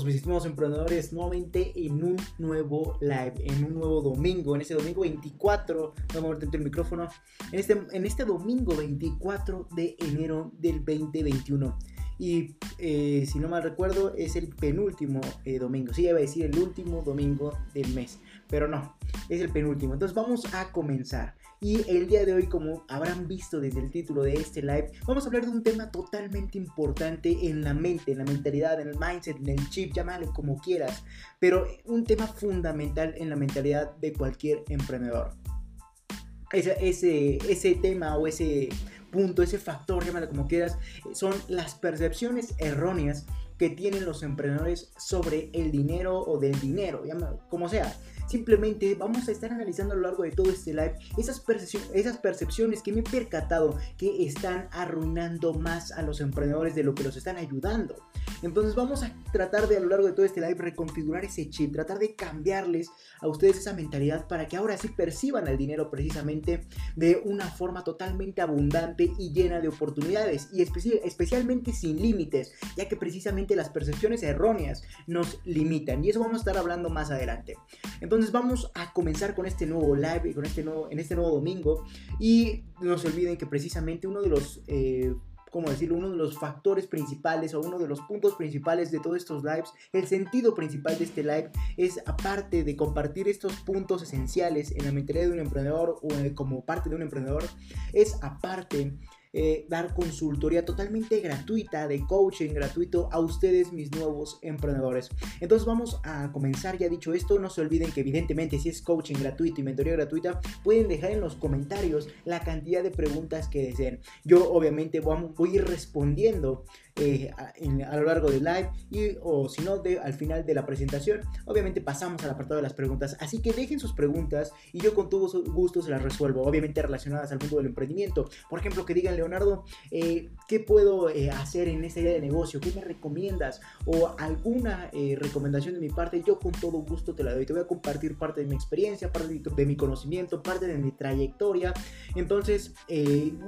todos mis estimados emprendedores nuevamente en un nuevo live, en un nuevo domingo, en este domingo 24, vamos a ver el micrófono, en este, en este domingo 24 de enero del 2021. Y eh, si no mal recuerdo, es el penúltimo eh, domingo. Sí, iba a decir el último domingo del mes, pero no, es el penúltimo. Entonces vamos a comenzar. Y el día de hoy, como habrán visto desde el título de este live, vamos a hablar de un tema totalmente importante en la mente, en la mentalidad, en el mindset, en el chip, llámale como quieras, pero un tema fundamental en la mentalidad de cualquier emprendedor. Ese, ese, ese tema o ese punto, ese factor, llámale como quieras, son las percepciones erróneas que tienen los emprendedores sobre el dinero o del dinero, como sea. Simplemente vamos a estar analizando a lo largo de todo este live esas, percepciones que me he percatado que están arruinando más a los emprendedores de lo que los están ayudando. Entonces vamos a tratar de a lo largo de todo este live reconfigurar ese chip, tratar de cambiarles a ustedes esa mentalidad para que ahora sí perciban el dinero precisamente de una forma totalmente abundante y llena de oportunidades y especialmente sin límites, ya que precisamente las percepciones erróneas nos limitan y eso vamos a estar hablando más adelante. Entonces vamos a comenzar con este nuevo live, con este nuevo, en este nuevo domingo. Y no se olviden que precisamente uno de los... Eh, ¿cómo decirlo? Uno de los factores principales o uno de los puntos principales de todos estos lives, el sentido principal de este live es aparte de compartir estos puntos esenciales en la mentalidad de un emprendedor o eh, como parte de un emprendedor, es aparte eh, dar consultoría totalmente gratuita, de coaching gratuito a ustedes, mis nuevos emprendedores. Entonces vamos a comenzar, ya dicho esto, no se olviden que evidentemente si es coaching gratuito y mentoría gratuita, pueden dejar en los comentarios la cantidad de preguntas que deseen. Yo obviamente voy a ir respondiendo eh, a, lo largo del live y o si no de, al final de la presentación. Obviamente pasamos al apartado de las preguntas así que dejen sus preguntas y yo con todo gusto se las resuelvo obviamente relacionadas al mundo del emprendimiento. Por ejemplo que digan Leonardo eh, ¿qué puedo eh, hacer en esta idea de negocio? ¿qué me recomiendas? o alguna recomendación de mi parte yo con todo gusto te la doy. Te voy a compartir parte de mi experiencia parte de mi conocimiento parte de mi trayectoria. Entonces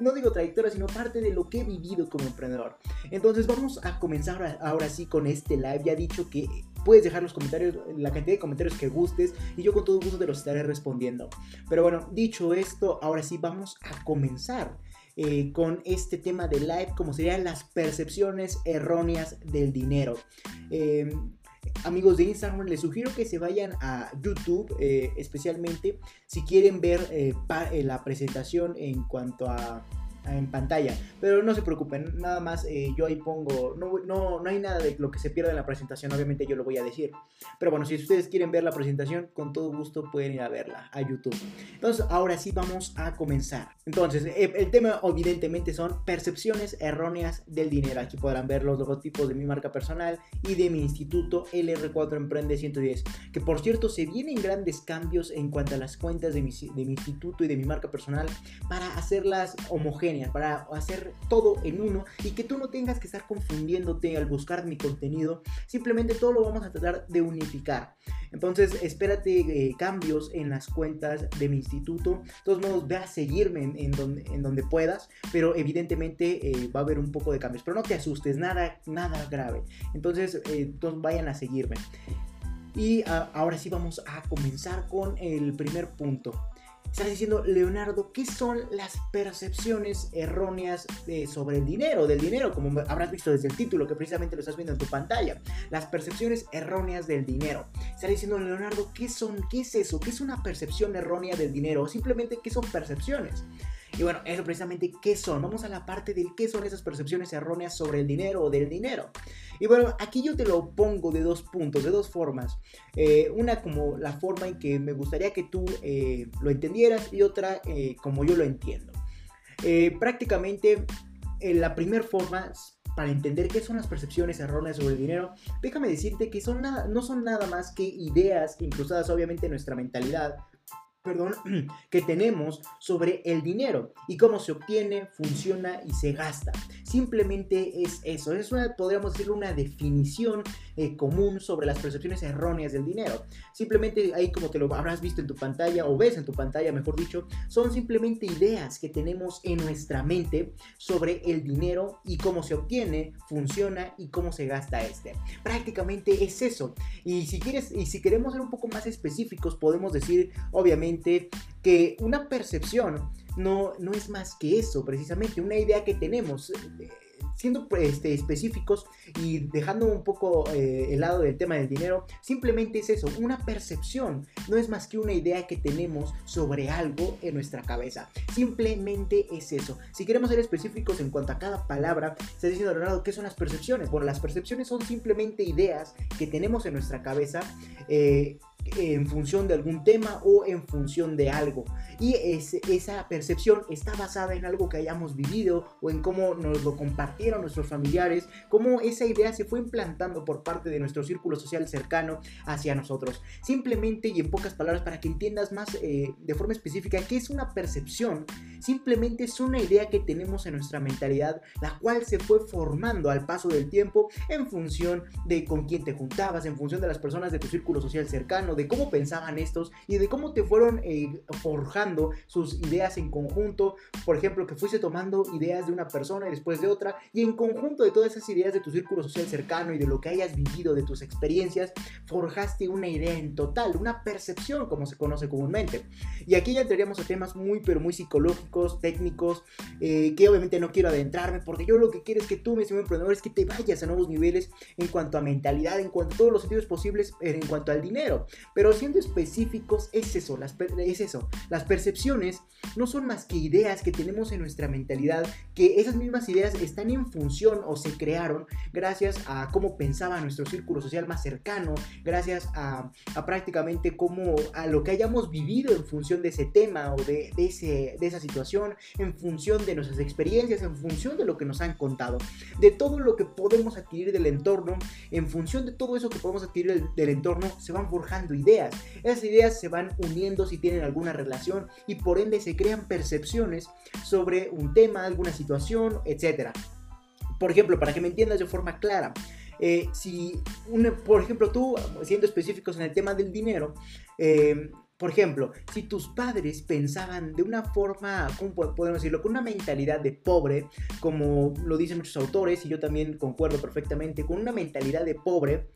no digo trayectoria sino parte de lo que he vivido como emprendedor. Entonces entonces vamos a comenzar ahora sí con este live. Ya he dicho que puedes dejar los comentarios, la cantidad de comentarios que gustes y yo con todo gusto te los estaré respondiendo. Pero bueno, dicho esto, ahora sí vamos a comenzar. Eh, con este tema de live, como serían las percepciones erróneas del dinero. Em, amigos de Instagram, les sugiero que se vayan a YouTube, eh, especialmente si quieren ver eh, la presentación en cuanto a en pantalla. Pero no se preocupen, nada más eh, yo ahí pongo, no, no, no hay nada de lo que se pierda en la presentación, obviamente yo lo voy a decir. Pero bueno, si ustedes quieren ver la presentación, con todo gusto pueden ir a verla a YouTube. Entonces, ahora sí vamos a comenzar. Entonces, eh, el tema evidentemente son percepciones erróneas del dinero. Aquí podrán ver los logotipos de mi marca personal y de mi instituto LR4 Emprende 110. Que por cierto, se vienen grandes cambios en cuanto a las cuentas de mi, de mi instituto y de mi marca personal para hacerlas homogéneas para hacer todo en uno y que tú no tengas que estar confundiéndote al buscar mi contenido. Simplemente todo lo vamos a tratar de unificar. Entonces, espérate eh, cambios en las cuentas de mi instituto. De todos modos, ve a seguirme en, donde, puedas, pero evidentemente eh, va a haber un poco de cambios. Pero no te asustes, nada, nada grave. Entonces, eh, vayan a seguirme. Y ah, ahora sí vamos a comenzar con el primer punto. Estás diciendo, Leonardo, ¿qué son las percepciones erróneas sobre el dinero, del dinero? Como habrás visto desde el título, que precisamente lo estás viendo en tu pantalla. Las percepciones erróneas del dinero. Estás diciendo, Leonardo, ¿qué son? ¿Qué es eso? ¿Qué es una percepción errónea del dinero? O simplemente, ¿qué son percepciones? Y bueno, eso precisamente qué son. Vamos a la parte de qué son esas percepciones erróneas sobre el dinero o del dinero. Y bueno, aquí yo te lo pongo de dos puntos, de dos formas. Eh, una como la forma en que me gustaría que tú eh, lo entendieras y otra eh, como yo lo entiendo. prácticamente la primera forma para entender qué son las percepciones erróneas sobre el dinero, déjame decirte que son no son nada más que ideas incrustadas obviamente en nuestra mentalidad perdón, que tenemos sobre el dinero y cómo se obtiene, funciona y se gasta. Simplemente es eso, es una, podríamos decirlo, una definición eh, común sobre las percepciones erróneas del dinero. Simplemente ahí como te lo habrás visto en tu pantalla o ves en tu pantalla, mejor dicho, son simplemente ideas que tenemos en nuestra mente sobre el dinero y cómo se obtiene, funciona y cómo se gasta este. Prácticamente es eso. Y si quieres y si queremos ser un poco más específicos, podemos decir obviamente que una percepción no, no es más que eso, precisamente, una idea que tenemos. Eh, siendo este, específicos y dejando un poco eh, el lado del tema del dinero, simplemente es eso, una percepción, no es más que una idea que tenemos sobre algo en nuestra cabeza. Simplemente es eso. Si queremos ser específicos en cuanto a cada palabra, está diciendo Leonardo, ¿qué son las percepciones? Bueno, las percepciones son simplemente ideas que tenemos en nuestra cabeza. Eh, en función de algún tema o en función de algo. Y esa percepción está basada en algo que hayamos vivido o en cómo nos lo compartieron nuestros familiares, cómo esa idea se fue implantando por parte de nuestro círculo social cercano hacia nosotros. Simplemente y en pocas palabras para que entiendas más eh, de forma específica qué es una percepción, simplemente es una idea que tenemos en nuestra mentalidad, la cual se fue formando al paso del tiempo en función de con quién te juntabas, en función de las personas de tu círculo social cercano, de cómo pensaban estos y de cómo te fueron eh, forjando sus ideas en conjunto. Por ejemplo, que fuiste tomando ideas de una persona y después de otra y en conjunto de todas esas ideas de tu círculo social cercano y de lo que hayas vivido, de tus experiencias, forjaste una idea en total, una percepción como se conoce comúnmente. Y aquí ya entraríamos a temas muy pero muy psicológicos, técnicos, eh, que obviamente no quiero adentrarme porque yo lo que quiero es que tú, mi estimado emprendedor, es que te vayas a nuevos niveles en cuanto a mentalidad, en cuanto a todos los sentidos posibles, en cuanto al dinero. Pero siendo específicos, es eso, las, es eso. Las percepciones no son más que ideas que tenemos en nuestra mentalidad, que esas mismas ideas están en función o se crearon gracias a cómo pensaba nuestro círculo social más cercano, gracias a, prácticamente cómo a lo que hayamos vivido en función de ese tema o de, ese, de esa situación, en función de nuestras experiencias, en función de lo que nos han contado, de todo lo que podemos adquirir del entorno, en función de todo eso que podemos adquirir del entorno, se van forjando ideas esas ideas se van uniendo si tienen alguna relación y por ende se crean percepciones sobre un tema, alguna situación, etc. Por ejemplo, para que me entiendas de forma clara, eh, si, por ejemplo, tú, siendo específicos en el tema del dinero, eh, por ejemplo, si tus padres pensaban de una forma, ¿cómo podemos decirlo? Con una mentalidad de pobre, como lo dicen muchos autores, y yo también concuerdo perfectamente, con una mentalidad de pobre,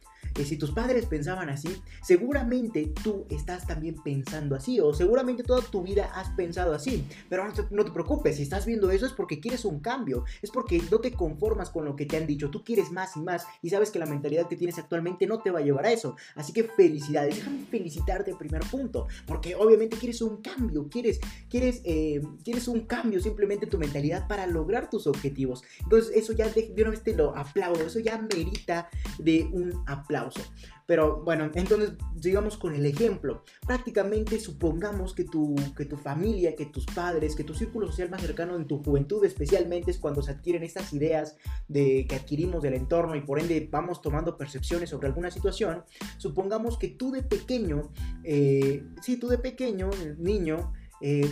si tus padres pensaban así, seguramente tú estás también pensando así, o seguramente toda tu vida has pensado así. Pero no te, preocupes, si estás viendo eso es porque quieres un cambio, es porque no te conformas con lo que te han dicho, tú quieres más y más, y sabes que la mentalidad que tienes actualmente no te va a llevar a eso. Así que felicidades, déjame felicitarte primer punto, porque obviamente quieres un cambio, quieres, quieres, eh, quieres un cambio simplemente en tu mentalidad para lograr tus objetivos. Entonces, eso ya de, de una vez te lo aplaudo, eso ya merita de un aplauso. Pero bueno, entonces sigamos con el ejemplo. Prácticamente supongamos que tu, que tu familia, que tus padres, que tu círculo social más cercano en tu juventud especialmente es cuando se adquieren estas ideas de, que adquirimos del entorno y por ende vamos tomando percepciones sobre alguna situación. Supongamos que tú de pequeño, eh, sí, tú de pequeño, niño, eh,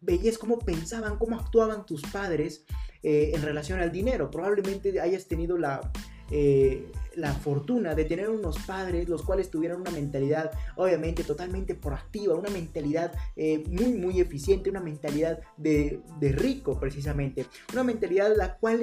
veías cómo pensaban, cómo actuaban tus padres eh, en relación al dinero. Probablemente hayas tenido la eh, la fortuna de tener unos padres los cuales tuvieran una mentalidad obviamente totalmente proactiva, una mentalidad eh, muy muy eficiente, una mentalidad de, de, rico precisamente, una mentalidad la cual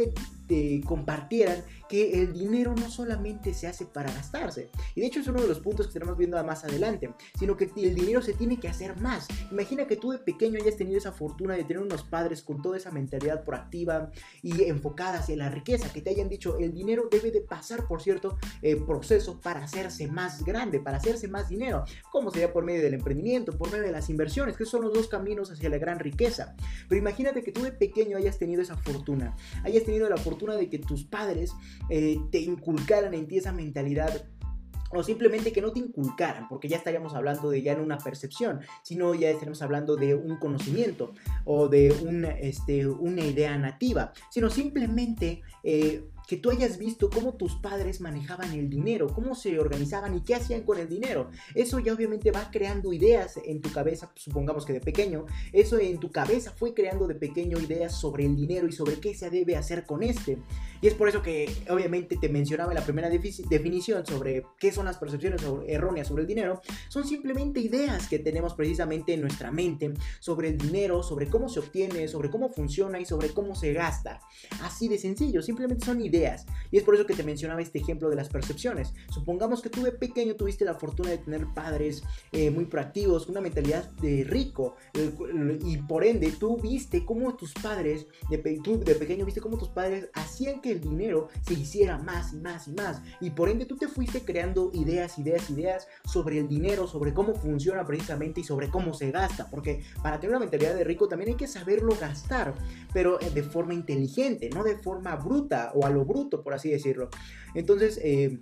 te compartieran que el dinero no solamente se hace para gastarse. Y de hecho es uno de los puntos que estaremos viendo más adelante, sino que el dinero se tiene que hacer más. Imagina que tú de pequeño hayas tenido esa fortuna de tener unos padres con toda esa mentalidad proactiva y enfocada hacia la riqueza, que te hayan dicho el dinero debe de pasar por cierto eh, proceso para hacerse más grande, para hacerse más dinero, como sería por medio del emprendimiento, por medio de las inversiones, que son los dos caminos hacia la gran riqueza. Pero imagínate que tú de pequeño hayas tenido esa fortuna, hayas tenido la fortuna de que tus padres eh, te inculcaran en ti esa mentalidad o simplemente que no te inculcaran, porque ya estaríamos hablando de ya en una percepción, sino ya estaríamos hablando de un conocimiento o de una, este, una idea nativa, sino simplemente eh, que tú hayas visto cómo tus padres manejaban el dinero, cómo se organizaban y qué hacían con el dinero. Eso ya obviamente va creando ideas en tu cabeza, supongamos que de pequeño, eso en tu cabeza fue creando de pequeño ideas sobre el dinero y sobre qué se debe hacer con este. Y es por eso que obviamente te mencionaba en la primera definición sobre qué son las percepciones erróneas sobre el dinero. Son simplemente ideas que tenemos precisamente en nuestra mente sobre el dinero, sobre cómo se obtiene, sobre cómo funciona y sobre cómo se gasta. Así de sencillo, simplemente son ideas. Y es por eso que te mencionaba este ejemplo de las percepciones. Supongamos que tú de pequeño tuviste la fortuna de tener padres eh, muy proactivos, una mentalidad de rico. y por ende tú viste cómo tus padres, de, de pequeño viste cómo tus padres hacían que el dinero se hiciera más y más y más. Y por ende tú te fuiste creando ideas, ideas, ideas sobre el dinero, sobre cómo funciona precisamente y sobre cómo se gasta. Porque para tener una mentalidad de rico también hay que saberlo gastar, pero eh, de forma inteligente, no de forma bruta o a lo bruto, por así decirlo. Entonces, eh,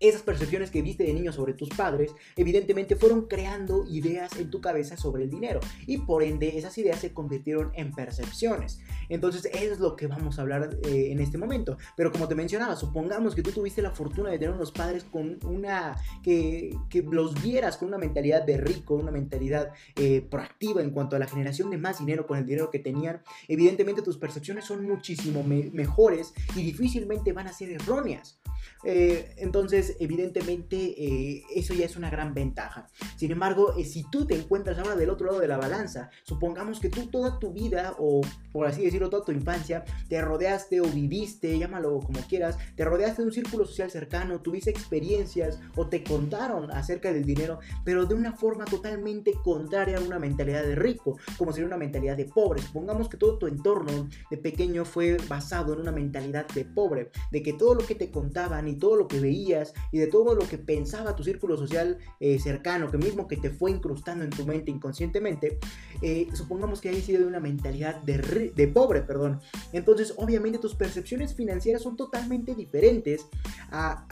esas percepciones que viste de niño sobre tus padres, evidentemente fueron creando ideas en tu cabeza sobre el dinero y por ende esas ideas se convirtieron en percepciones. Entonces eso es lo que vamos a hablar eh, en este momento. Pero como te mencionaba, supongamos que tú tuviste la fortuna de tener unos padres con una, que, que los vieras con una mentalidad de rico, una mentalidad eh, proactiva en cuanto a la generación de más dinero con el dinero que tenían, evidentemente tus percepciones son muchísimo mejores y difícilmente van a ser erróneas. Eh, entonces, evidentemente, eh, eso ya es una gran ventaja. Sin embargo, eh, si tú te encuentras ahora del otro lado de la balanza, supongamos que tú toda tu vida, o por así decirlo, toda tu infancia, te rodeaste o viviste, llámalo como quieras, te rodeaste de un círculo social cercano, tuviste experiencias o te contaron acerca del dinero, pero de una forma totalmente contraria a una mentalidad de rico, como sería una mentalidad de pobre. Supongamos que todo tu entorno de pequeño fue basado en una mentalidad de pobre, de que todo lo que te contaban y todo lo que veías y de todo lo que pensaba tu círculo social eh, cercano, que mismo que te fue incrustando en tu mente inconscientemente, eh, supongamos que hayas sido de una mentalidad de, pobre, perdón. Entonces, obviamente tus percepciones financieras son totalmente diferentes a,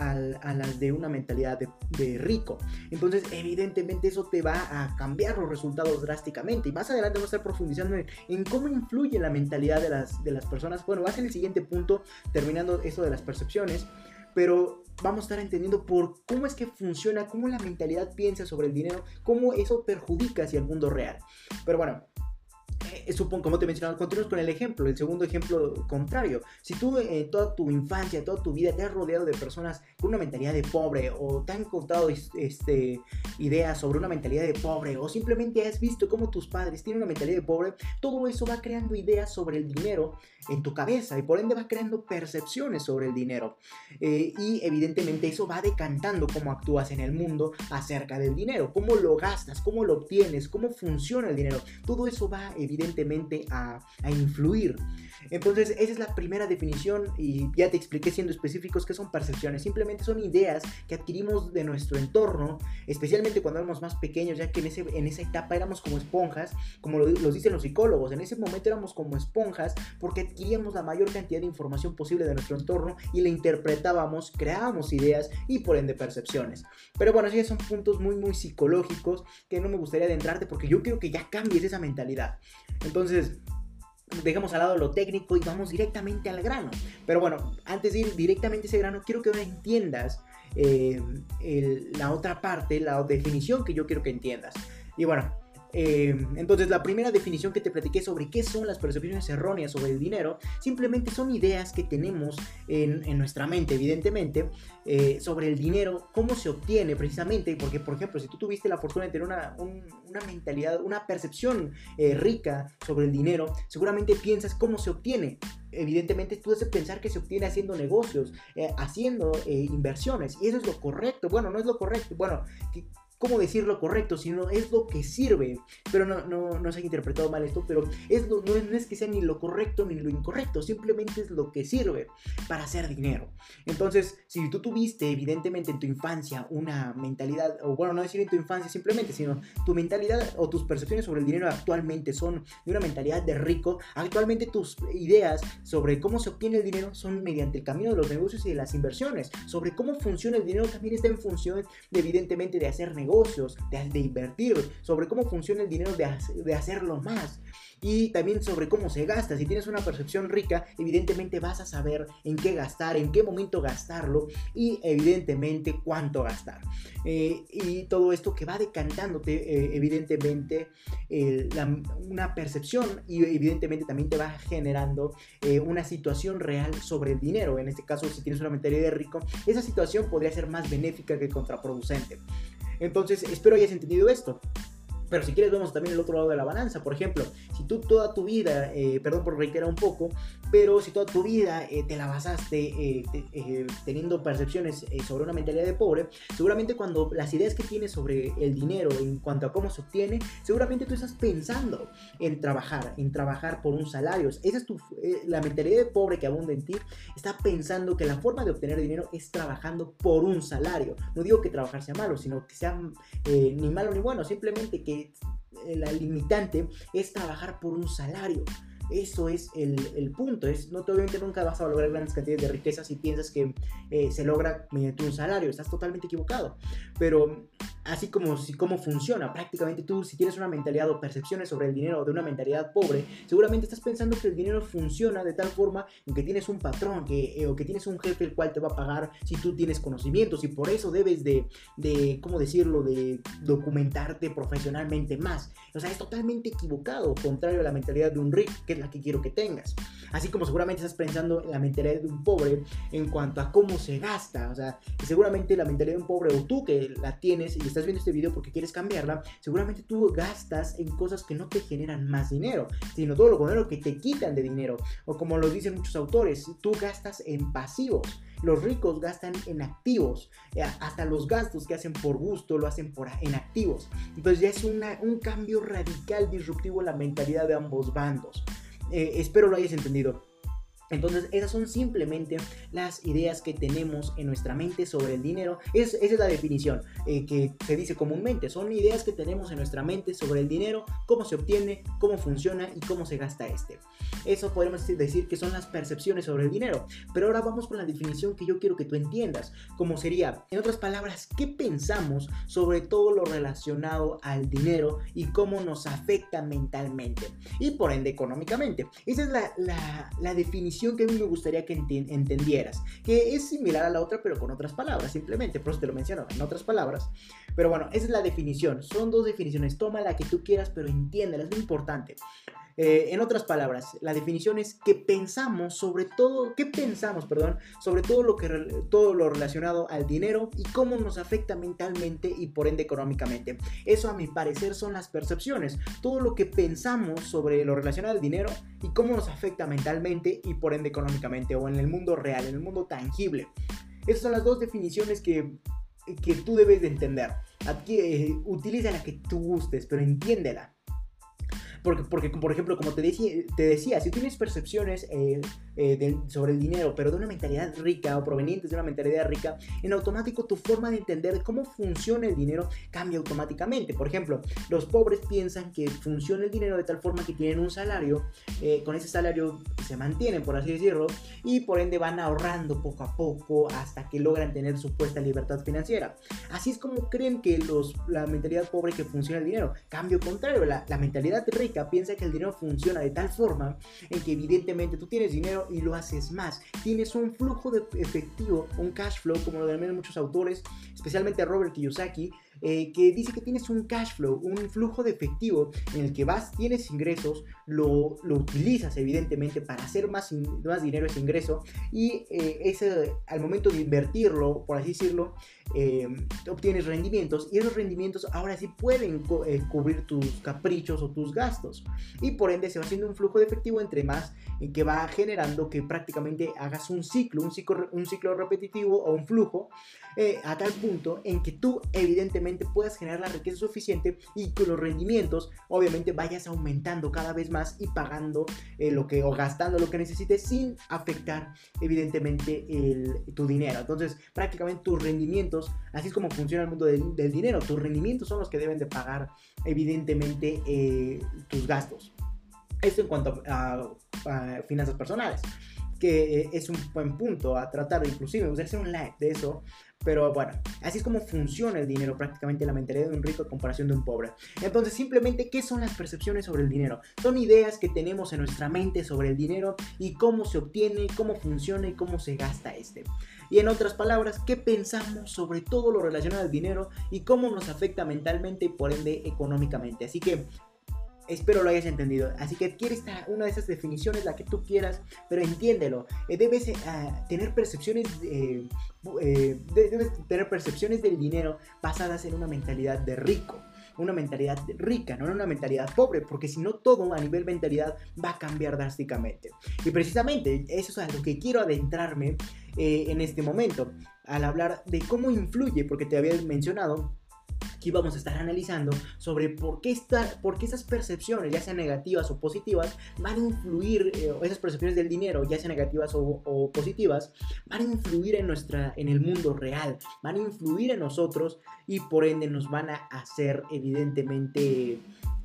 las de una mentalidad de, rico. Entonces, evidentemente eso te va a cambiar los resultados drásticamente. Y más adelante vamos a estar profundizando en, en cómo influye la mentalidad de las, de las personas. Bueno, va a ser el siguiente punto, terminando esto de las percepciones pero vamos a estar entendiendo por cómo es que funciona, cómo la mentalidad piensa sobre el dinero, cómo eso perjudica hacia el mundo real. Pero bueno, eh, supongo, como te mencionaba, continuamos con el ejemplo, el segundo ejemplo contrario. Si tú eh, toda tu infancia, toda tu vida te has rodeado de personas con una mentalidad de pobre o te han contado este, ideas sobre una mentalidad de pobre o simplemente has visto cómo tus padres tienen una mentalidad de pobre, todo eso va creando ideas sobre el dinero en tu cabeza y por ende va creando percepciones sobre el dinero. Eh, y evidentemente eso va decantando cómo actúas en el mundo acerca del dinero, cómo lo gastas, cómo lo obtienes, cómo funciona el dinero. Todo eso va evidentemente a, a influir. Entonces, esa es la primera definición y ya te expliqué siendo específicos qué son percepciones. Simplemente son ideas que adquirimos de nuestro entorno, especialmente cuando éramos más pequeños, ya que en, ese, en esa etapa éramos como esponjas, como lo, dicen los psicólogos. En ese momento éramos como esponjas porque adquiríamos la mayor cantidad de información posible de nuestro entorno y la interpretábamos, creábamos ideas y por ende percepciones. Pero bueno, esos son puntos muy, muy psicológicos que no me gustaría adentrarte porque yo quiero que ya cambies esa mentalidad. Entonces, dejemos al lado lo técnico y vamos directamente al grano. Pero bueno, antes de ir directamente a ese grano, quiero que entiendas eh, la otra parte, la definición que yo quiero que entiendas. Y bueno, eh, entonces, la primera definición que te platiqué sobre qué son las percepciones erróneas sobre el dinero, simplemente son ideas que tenemos en, nuestra mente, evidentemente, eh, sobre el dinero, cómo se obtiene precisamente, porque, por ejemplo, si tú tuviste la fortuna de tener una, mentalidad, una percepción eh, rica sobre el dinero, seguramente piensas cómo se obtiene evidentemente tú debes pensar que se obtiene haciendo negocios, haciendo inversiones, y eso es lo correcto. Bueno, no es lo correcto. Bueno, cómo decirlo correcto, sino es lo que sirve. Pero no, no, no se ha interpretado mal esto, pero es no, es que sea ni lo correcto ni lo incorrecto, simplemente es lo que sirve para hacer dinero. Entonces, si tú tuviste evidentemente en tu infancia una mentalidad, o bueno, no decir en tu infancia simplemente, sino tu mentalidad o tus percepciones sobre el dinero actualmente son de una mentalidad de rico, actualmente tus ideas sobre cómo se obtiene el dinero son mediante el camino de los negocios y de las inversiones. Sobre cómo funciona el dinero también está en función de, evidentemente de hacer negocios negocios, de, invertir, sobre cómo funciona el dinero, de, de hacerlo más y también sobre cómo se gasta. Si tienes una percepción rica, evidentemente vas a saber en qué gastar, en qué momento gastarlo y evidentemente cuánto gastar. Eh, y todo esto que va decantándote, eh, evidentemente, una percepción y evidentemente también te va generando eh, una situación real sobre el dinero. En este caso, si tienes una mentalidad de rico, esa situación podría ser más benéfica que contraproducente. Entonces, espero hayas entendido esto. Pero si quieres vemos también el otro lado de la balanza. Por ejemplo, si tú toda tu vida, eh, perdón por reiterar un poco, pero si toda tu vida eh, te la basaste eh, teniendo percepciones sobre una mentalidad de pobre, seguramente cuando las ideas que tienes sobre el dinero en cuanto a cómo se obtiene, seguramente tú estás pensando en trabajar, en trabajar por un salario. Esa es tu, la mentalidad de pobre que abunda en ti, está pensando que la forma de obtener dinero es trabajando por un salario. No digo que trabajar sea malo, sino que sea ni malo ni bueno, simplemente que eh, la limitante es trabajar por un salario. Eso es el, punto. Es, no, obviamente nunca vas a lograr grandes cantidades de riqueza si piensas que eh, se logra mediante un salario. Estás totalmente equivocado. Pero así como si, cómo funciona. Prácticamente tú, si tienes una mentalidad o percepciones sobre el dinero de una mentalidad pobre, seguramente estás pensando que el dinero funciona de tal forma en que tienes un patrón que, eh, o que tienes un jefe el cual te va a pagar si tú tienes conocimientos y por eso debes de, de, ¿cómo decirlo?, de documentarte profesionalmente más. O sea, es totalmente equivocado, contrario a la mentalidad de un rico, que es la que quiero que tengas. Así como seguramente estás pensando en la mentalidad de un pobre en cuanto a cómo se gasta. O sea, seguramente la mentalidad de un pobre o tú que la tienes y estás viendo este video porque quieres cambiarla, seguramente tú gastas en cosas que no te generan más dinero, sino todo lo contrario que te quitan de dinero. O como lo dicen muchos autores, tú gastas en pasivos. Los ricos gastan en activos. Eh, hasta los gastos que hacen por gusto lo hacen en activos. Entonces ya es un cambio radical, disruptivo en la mentalidad de ambos bandos. Eh, espero lo hayas entendido. Entonces, esas son simplemente las ideas que tenemos en nuestra mente sobre el dinero. esa es la definición eh, que se dice comúnmente. Son ideas que tenemos en nuestra mente sobre el dinero, cómo se obtiene, cómo funciona y cómo se gasta este. Eso podemos decir que son las percepciones sobre el dinero. Pero ahora vamos con la definición que yo quiero que tú entiendas. Como sería, en otras palabras, ¿qué pensamos sobre todo lo relacionado al dinero y cómo nos afecta mentalmente? Y por ende económicamente. Esa es la, la definición que a mí me gustaría que entendieras, que es similar a la otra pero con otras palabras, simplemente, por eso te lo menciono, en otras palabras. Pero bueno, esa es la definición, son dos definiciones, toma la que tú quieras pero entiéndela, es muy importante. Eh, en otras palabras, la definición es que pensamos sobre todo, ¿qué pensamos, perdón, sobre todo lo, que, todo lo relacionado al dinero y cómo nos afecta mentalmente y por ende económicamente. Eso a mi parecer son las percepciones, todo lo que pensamos sobre lo relacionado al dinero y cómo nos afecta mentalmente y por ende económicamente o en el mundo real, en el mundo tangible. Esas son las dos definiciones que, que tú debes de entender. Aquí, eh, utiliza la que tú gustes, pero entiéndela. Porque, porque por ejemplo, como te decía, te decía si tienes percepciones eh, eh, sobre el dinero, pero de una mentalidad rica o provenientes de una mentalidad rica, en automático tu forma de entender cómo funciona el dinero cambia automáticamente. Por ejemplo, los pobres piensan que funciona el dinero de tal forma que tienen un salario, eh, con ese salario se mantienen, por así decirlo, y por ende van ahorrando poco a poco hasta que logran tener supuesta libertad financiera. Así es como creen que los, la mentalidad pobre que funciona el dinero. Cambio contrario, la, la mentalidad rica piensa que el dinero funciona de tal forma en que evidentemente tú tienes dinero y lo haces más. Tienes un flujo de efectivo, un cash flow, como lo denominan muchos autores, especialmente Robert Kiyosaki, eh, que dice que tienes un cash flow, un flujo de efectivo en el que vas, tienes ingresos, lo, lo utilizas evidentemente para hacer más, más dinero ese ingreso y eh, ese, al momento de invertirlo, por así decirlo, eh, obtienes rendimientos y esos rendimientos ahora sí pueden cubrir tus caprichos o tus gastos. Y por ende se va haciendo un flujo de efectivo entre más que va generando que prácticamente hagas un ciclo, un ciclo, un ciclo repetitivo o un flujo a tal punto en que tú evidentemente puedas generar la riqueza suficiente y que los rendimientos obviamente vayas aumentando cada vez más y pagando eh, lo que o gastando lo que necesites sin afectar evidentemente tu dinero. Entonces prácticamente tus rendimientos, así es como funciona el mundo del, dinero, tus rendimientos son los que deben de pagar evidentemente eh, tus gastos. Esto en cuanto a finanzas personales. Que eh, es un buen punto a tratar, inclusive me gustaría hacer un live de eso, pero bueno, así es como funciona el dinero, prácticamente la mentalidad de un rico en comparación de un pobre. Entonces, simplemente, ¿qué son las percepciones sobre el dinero? Son ideas que tenemos en nuestra mente sobre el dinero y cómo se obtiene, cómo funciona y cómo se gasta este. Y en otras palabras, ¿qué pensamos sobre todo lo relacionado al dinero y cómo nos afecta mentalmente y por ende económicamente? Así que Espero lo hayas entendido. Así que adquiere una de esas definiciones, la que tú quieras, pero entiéndelo. Eh, debes eh, tener percepciones, eh, debes tener percepciones del dinero basadas en una mentalidad de rico una mentalidad rica, no una mentalidad pobre, porque si no todo a nivel mentalidad va a cambiar drásticamente. Y precisamente eso es a lo que quiero adentrarme en este momento, al hablar de cómo influye, porque te había mencionado Aquí vamos a estar analizando sobre por qué, por qué esas percepciones, ya sean negativas o positivas, van a influir, eh, esas percepciones del dinero, ya sean negativas o, positivas, van a influir en, nuestra, en el mundo real, van a influir en nosotros y por ende nos van a hacer evidentemente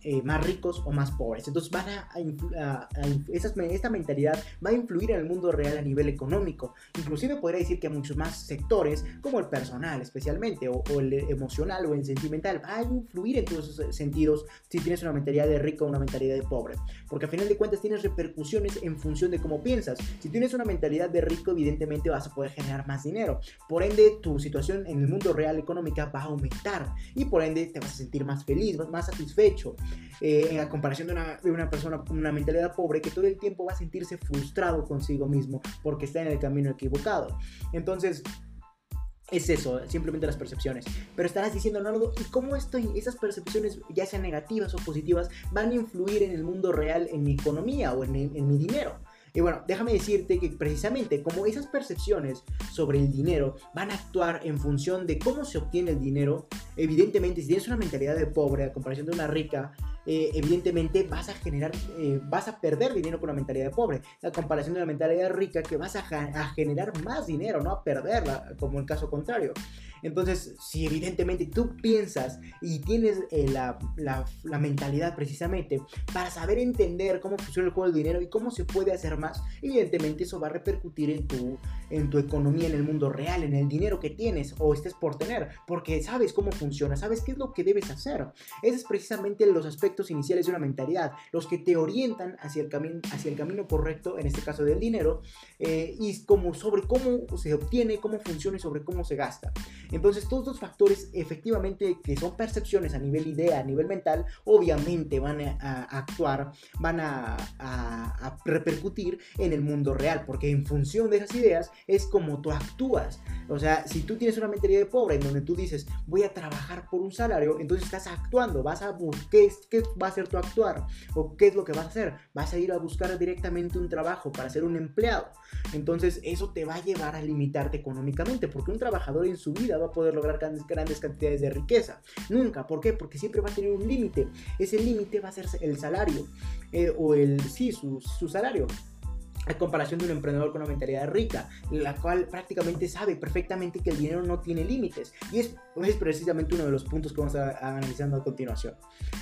eh, más ricos o más pobres. Entonces van a, esta mentalidad va a influir en el mundo real a nivel económico. Inclusive podría decir que muchos más sectores, como el personal especialmente, o, el emocional o el sentimental, va a influir en todos esos sentidos si tienes una mentalidad de rico o una mentalidad de pobre. Porque a final de cuentas tienes repercusiones en función de cómo piensas. Si tienes una mentalidad de rico, evidentemente vas a poder generar más dinero. Por ende, tu situación en el mundo real económica va a aumentar. Y por ende, te vas a sentir más feliz, más satisfecho. Eh, en la comparación de una, de una persona con una mentalidad pobre que todo el tiempo va a sentirse frustrado consigo mismo porque está en el camino equivocado. Entonces, es eso, simplemente las percepciones. Pero estarás diciendo, no, ¿y cómo esto, esas percepciones, ya sean negativas o positivas, van a influir en el mundo real, en mi economía o en, en mi dinero? Y bueno, déjame decirte que precisamente como esas percepciones sobre el dinero van a actuar en función de cómo se obtiene el dinero, evidentemente si tienes una mentalidad de pobre a comparación de una rica, eh, evidentemente vas a generar, eh, vas a perder dinero con una mentalidad de pobre, a comparación de una mentalidad rica que vas a, a generar más dinero, no a perderla, como el caso contrario. Entonces, si evidentemente tú piensas y tienes eh, la, mentalidad precisamente para saber entender cómo funciona el juego del dinero y cómo se puede hacer más, evidentemente eso va a repercutir en tu, en tu economía, en el mundo real, en el dinero que tienes o estés por tener, porque sabes cómo funciona, sabes qué es lo que debes hacer. Esos es precisamente los aspectos iniciales de una mentalidad, los que te orientan hacia el, camino, hacia el camino correcto, en este caso del dinero, eh, y como sobre cómo se obtiene, cómo funciona y sobre cómo se gasta. Entonces, todos estos factores, efectivamente, que son percepciones a nivel idea, a nivel mental, obviamente van a, actuar, van a, repercutir en el mundo real, porque en función de esas ideas es como tú actúas. O sea, si tú tienes una mentalidad de pobre en donde tú dices, voy a trabajar por un salario, entonces estás actuando, vas a buscar, ¿qué, ¿qué va a ser tu actuar? ¿O qué es lo que vas a hacer? Vas a ir a buscar directamente un trabajo para ser un empleado. Entonces, eso te va a llevar a limitarte económicamente, porque un trabajador en su vida va a poder lograr grandes, cantidades de riqueza. Nunca. ¿Por qué? Porque siempre va a tener un límite. Ese límite va a ser el salario. Eh, o el, sí, su, su salario a comparación de un emprendedor con una mentalidad rica, la cual prácticamente sabe perfectamente que el dinero no tiene límites. Y es, es precisamente uno de los puntos que vamos a, a analizando a continuación.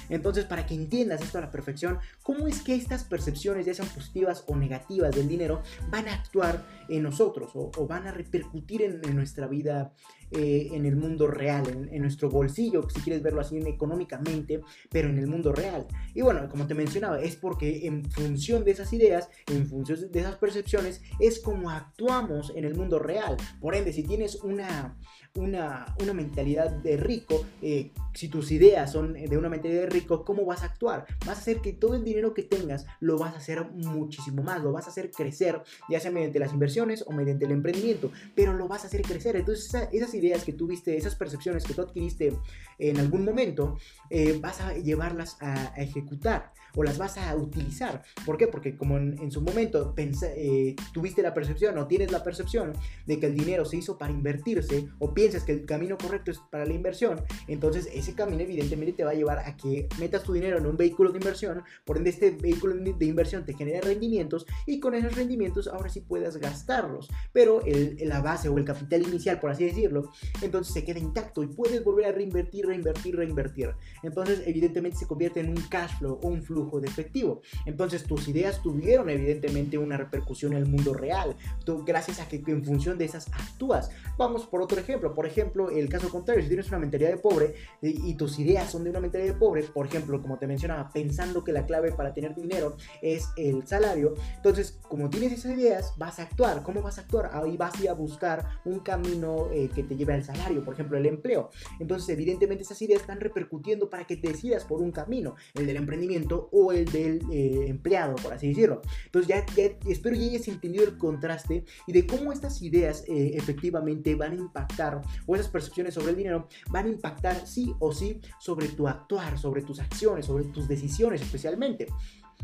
Entonces, para que entiendas esto a la perfección, ¿cómo es que estas percepciones, ya sean positivas o negativas del dinero, van a actuar en nosotros o, van a repercutir en, nuestra vida, eh, en el mundo real, en, nuestro bolsillo, si quieres verlo así económicamente, pero en el mundo real? Y bueno, como te mencionaba, es porque en función de esas ideas, en función de esas percepciones, es como actuamos en el mundo real. Por ende, si tienes una una, mentalidad de rico, eh, si tus ideas son de una mentalidad de rico, ¿cómo vas a actuar? Vas a hacer que todo el dinero que tengas lo vas a hacer muchísimo más, lo vas a hacer crecer, ya sea mediante las inversiones o mediante el emprendimiento, pero lo vas a hacer crecer. Entonces esas ideas que tuviste, esas percepciones que tú adquiriste en algún momento, eh, vas a llevarlas a, ejecutar o las vas a utilizar. ¿Por qué? Porque como en, su momento eh, tuviste la percepción o tienes la percepción de que el dinero se hizo para invertirse o piensas que el camino correcto es para la inversión, entonces ese camino evidentemente te va a llevar a que metas tu dinero en un vehículo de inversión, por ende este vehículo de inversión te genera rendimientos y con esos rendimientos ahora sí puedas gastarlos, pero el, la base o el capital inicial, por así decirlo, entonces se queda intacto y puedes volver a reinvertir, reinvertir, reinvertir. Entonces evidentemente se convierte en un cash flow o un flujo de efectivo. Entonces tus ideas tuvieron evidentemente un una repercusión en el mundo real. Tú, gracias a que en función de esas actúas. Vamos por otro ejemplo. Por ejemplo, el caso contrario, si tienes una mentalidad de pobre y, tus ideas son de una mentalidad de pobre, por ejemplo, como te mencionaba, pensando que la clave para tener dinero es el salario, entonces, como tienes esas ideas, vas a actuar. ¿Cómo vas a actuar? Ahí vas a buscar un camino eh, que te lleve al salario, por ejemplo, el empleo. Entonces, evidentemente, esas ideas están repercutiendo para que te decidas por un camino, el del emprendimiento o el del eh, empleado, por así decirlo. Entonces, ya, espero ya hayas entendido el contraste y de cómo estas ideas eh, efectivamente van a impactar, o esas percepciones sobre el dinero van a impactar sí o sí sobre tu actuar, sobre tus acciones, sobre tus decisiones especialmente.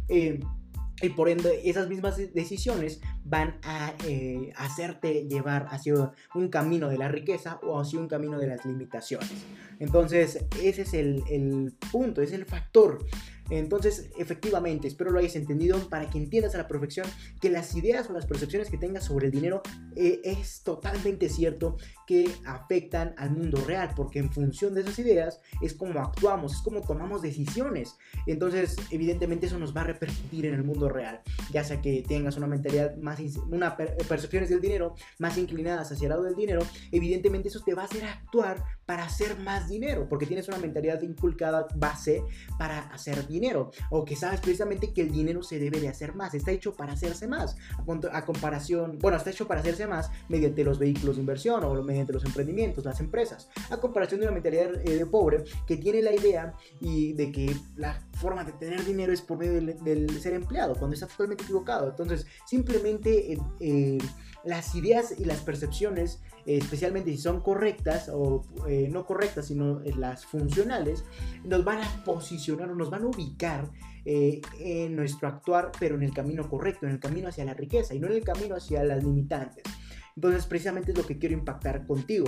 Eh, y por ende, esas mismas decisiones van a eh, hacerte llevar hacia un camino de la riqueza o hacia un camino de las limitaciones. Entonces, ese es el, el punto, es el factor entonces, efectivamente, espero lo hayas entendido para que entiendas a la perfección que las ideas o las percepciones que tengas sobre el dinero eh, es totalmente cierto que afectan al mundo real, porque en función de esas ideas es como actuamos, es como tomamos decisiones. Entonces, evidentemente eso nos va a repercutir en el mundo real, ya sea que tengas una mentalidad más, una percepciones del dinero más inclinadas hacia el lado del dinero, evidentemente eso te va a hacer actuar para hacer más dinero, porque tienes una mentalidad inculcada base para hacer dinero, o que sabes precisamente que el dinero se debe de hacer más, está hecho para hacerse más, a, comparación, bueno, está hecho para hacerse más mediante los vehículos de inversión o mediante los emprendimientos, las empresas, a comparación de una mentalidad eh, de pobre que tiene la idea y de que la forma de tener dinero es por medio del, ser empleado, cuando está totalmente equivocado. Entonces, simplemente eh, eh, las ideas y las percepciones especialmente si son correctas o eh, no correctas, sino eh, las funcionales, nos van a posicionar o nos van a ubicar eh, en nuestro actuar, pero en el camino correcto, en el camino hacia la riqueza y no en el camino hacia las limitantes. Entonces, precisamente es lo que quiero impactar contigo.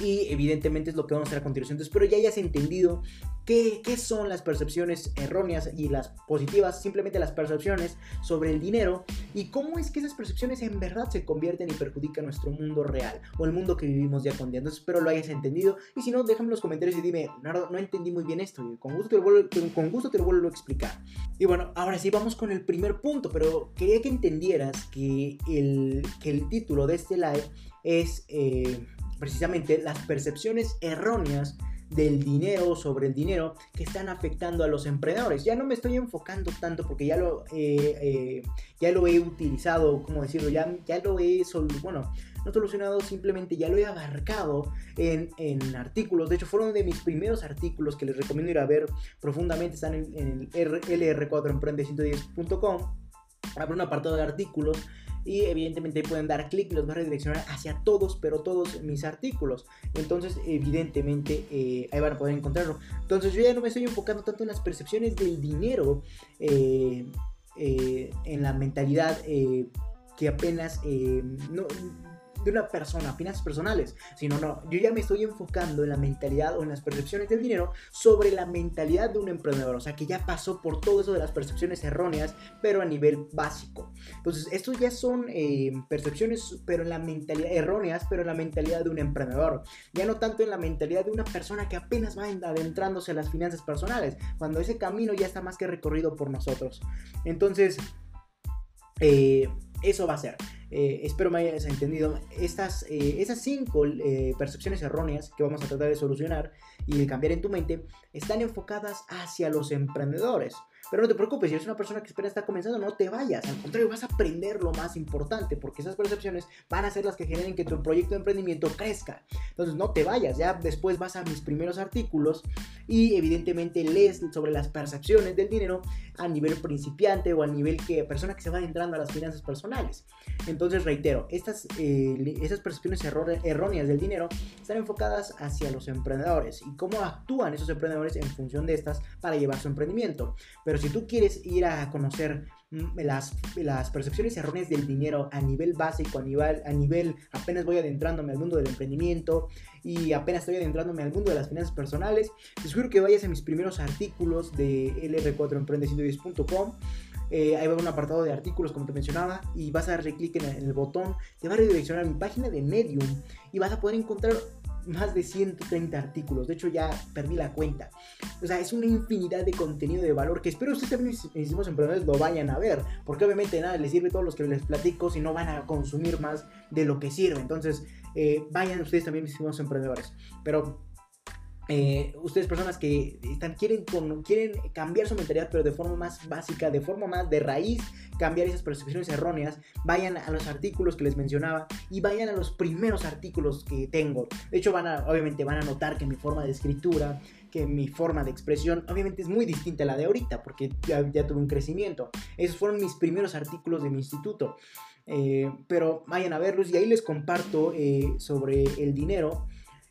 Y evidentemente es lo que vamos a hacer a continuación. Entonces, espero ya hayas entendido ¿Qué, son las percepciones erróneas y las positivas? Simplemente las percepciones sobre el dinero y cómo es que esas percepciones en verdad se convierten y perjudican nuestro mundo real o el mundo que vivimos día con día. Entonces espero lo hayas entendido y si no, déjame en los comentarios y dime, Nardo, no entendí muy bien esto y con gusto te lo vuelvo, con gusto te lo vuelvo a explicar. Y bueno, ahora sí vamos con el primer punto, pero quería que entendieras que el, que el título de este live es eh, precisamente las percepciones erróneas del dinero, sobre el dinero, que están afectando a los emprendedores. Ya no me estoy enfocando tanto porque ya lo, eh, ya lo he utilizado, como decirlo, ya, ya lo he solucionado, simplemente ya lo he abarcado en, en, artículos. De hecho, fueron de mis primeros artículos que les recomiendo ir a ver profundamente. Están en, en el lr4emprende110.com. Habrá un apartado de artículos y evidentemente pueden dar clic y los va a redireccionar hacia todos, pero todos mis artículos. Entonces, evidentemente, eh, ahí van a poder encontrarlo. Entonces, yo ya no me estoy enfocando tanto en las percepciones del dinero, eh, eh, en la mentalidad que apenas de una persona, finanzas personales, sino no, yo ya me estoy enfocando en la mentalidad o en las percepciones del dinero sobre la mentalidad de un emprendedor, o sea, que ya pasó por todo eso de las percepciones erróneas, pero a nivel básico. Entonces, estos ya son eh, percepciones, pero en la mentalidad erróneas, pero en la mentalidad de un emprendedor, ya no tanto en la mentalidad de una persona que apenas va adentrándose a las finanzas personales, cuando ese camino ya está más que recorrido por nosotros. Entonces, eh, eso va a ser. Eh, espero me hayas entendido. Estas, eh, esas cinco eh, percepciones erróneas que vamos a tratar de solucionar y de cambiar en tu mente están enfocadas hacia los emprendedores. Pero no te preocupes, si eres una persona que espera está comenzando, no te vayas. Al contrario, vas a aprender lo más importante, porque esas percepciones van a ser las que generen que tu proyecto de emprendimiento crezca. Entonces, no te vayas, ya después vas a mis primeros artículos y evidentemente lees sobre las percepciones del dinero a nivel principiante o a nivel que persona que se va entrando a las finanzas personales. Entonces, reitero, estas eh, esas percepciones erróneas del dinero están enfocadas hacia los emprendedores y cómo actúan esos emprendedores en función de estas para llevar su emprendimiento. Pero pero si tú quieres ir a conocer mm, las, las percepciones erróneas del dinero a nivel básico, a nivel, a nivel apenas voy adentrándome al mundo del emprendimiento y apenas estoy adentrándome al mundo de las finanzas personales, te sugiero que vayas a mis primeros artículos de lr4emprende110.com. Eh, ahí va un apartado de artículos, como te mencionaba, y vas a darle clic en, el botón, te va a redireccionar a mi página de Medium y vas a poder encontrar más de 130 artículos. De hecho, ya perdí la cuenta. O sea, es una infinidad de contenido de valor que espero ustedes también, mismos emprendedores, lo vayan a ver. Porque obviamente nada les sirve a todos los que les platico si no van a consumir más de lo que sirve. Entonces, eh, vayan ustedes también, mismos emprendedores. Pero eh, ustedes personas que están, quieren, quieren cambiar su mentalidad, pero de forma más básica, de forma más de raíz, cambiar esas percepciones erróneas, vayan a los artículos que les mencionaba y vayan a los primeros artículos que tengo. De hecho, van a, obviamente van a notar que mi forma de escritura, que mi forma de expresión, obviamente es muy distinta a la de ahorita, porque ya, tuve un crecimiento. Esos fueron mis primeros artículos de mi instituto. Eh, pero vayan a verlos y ahí les comparto eh, sobre el dinero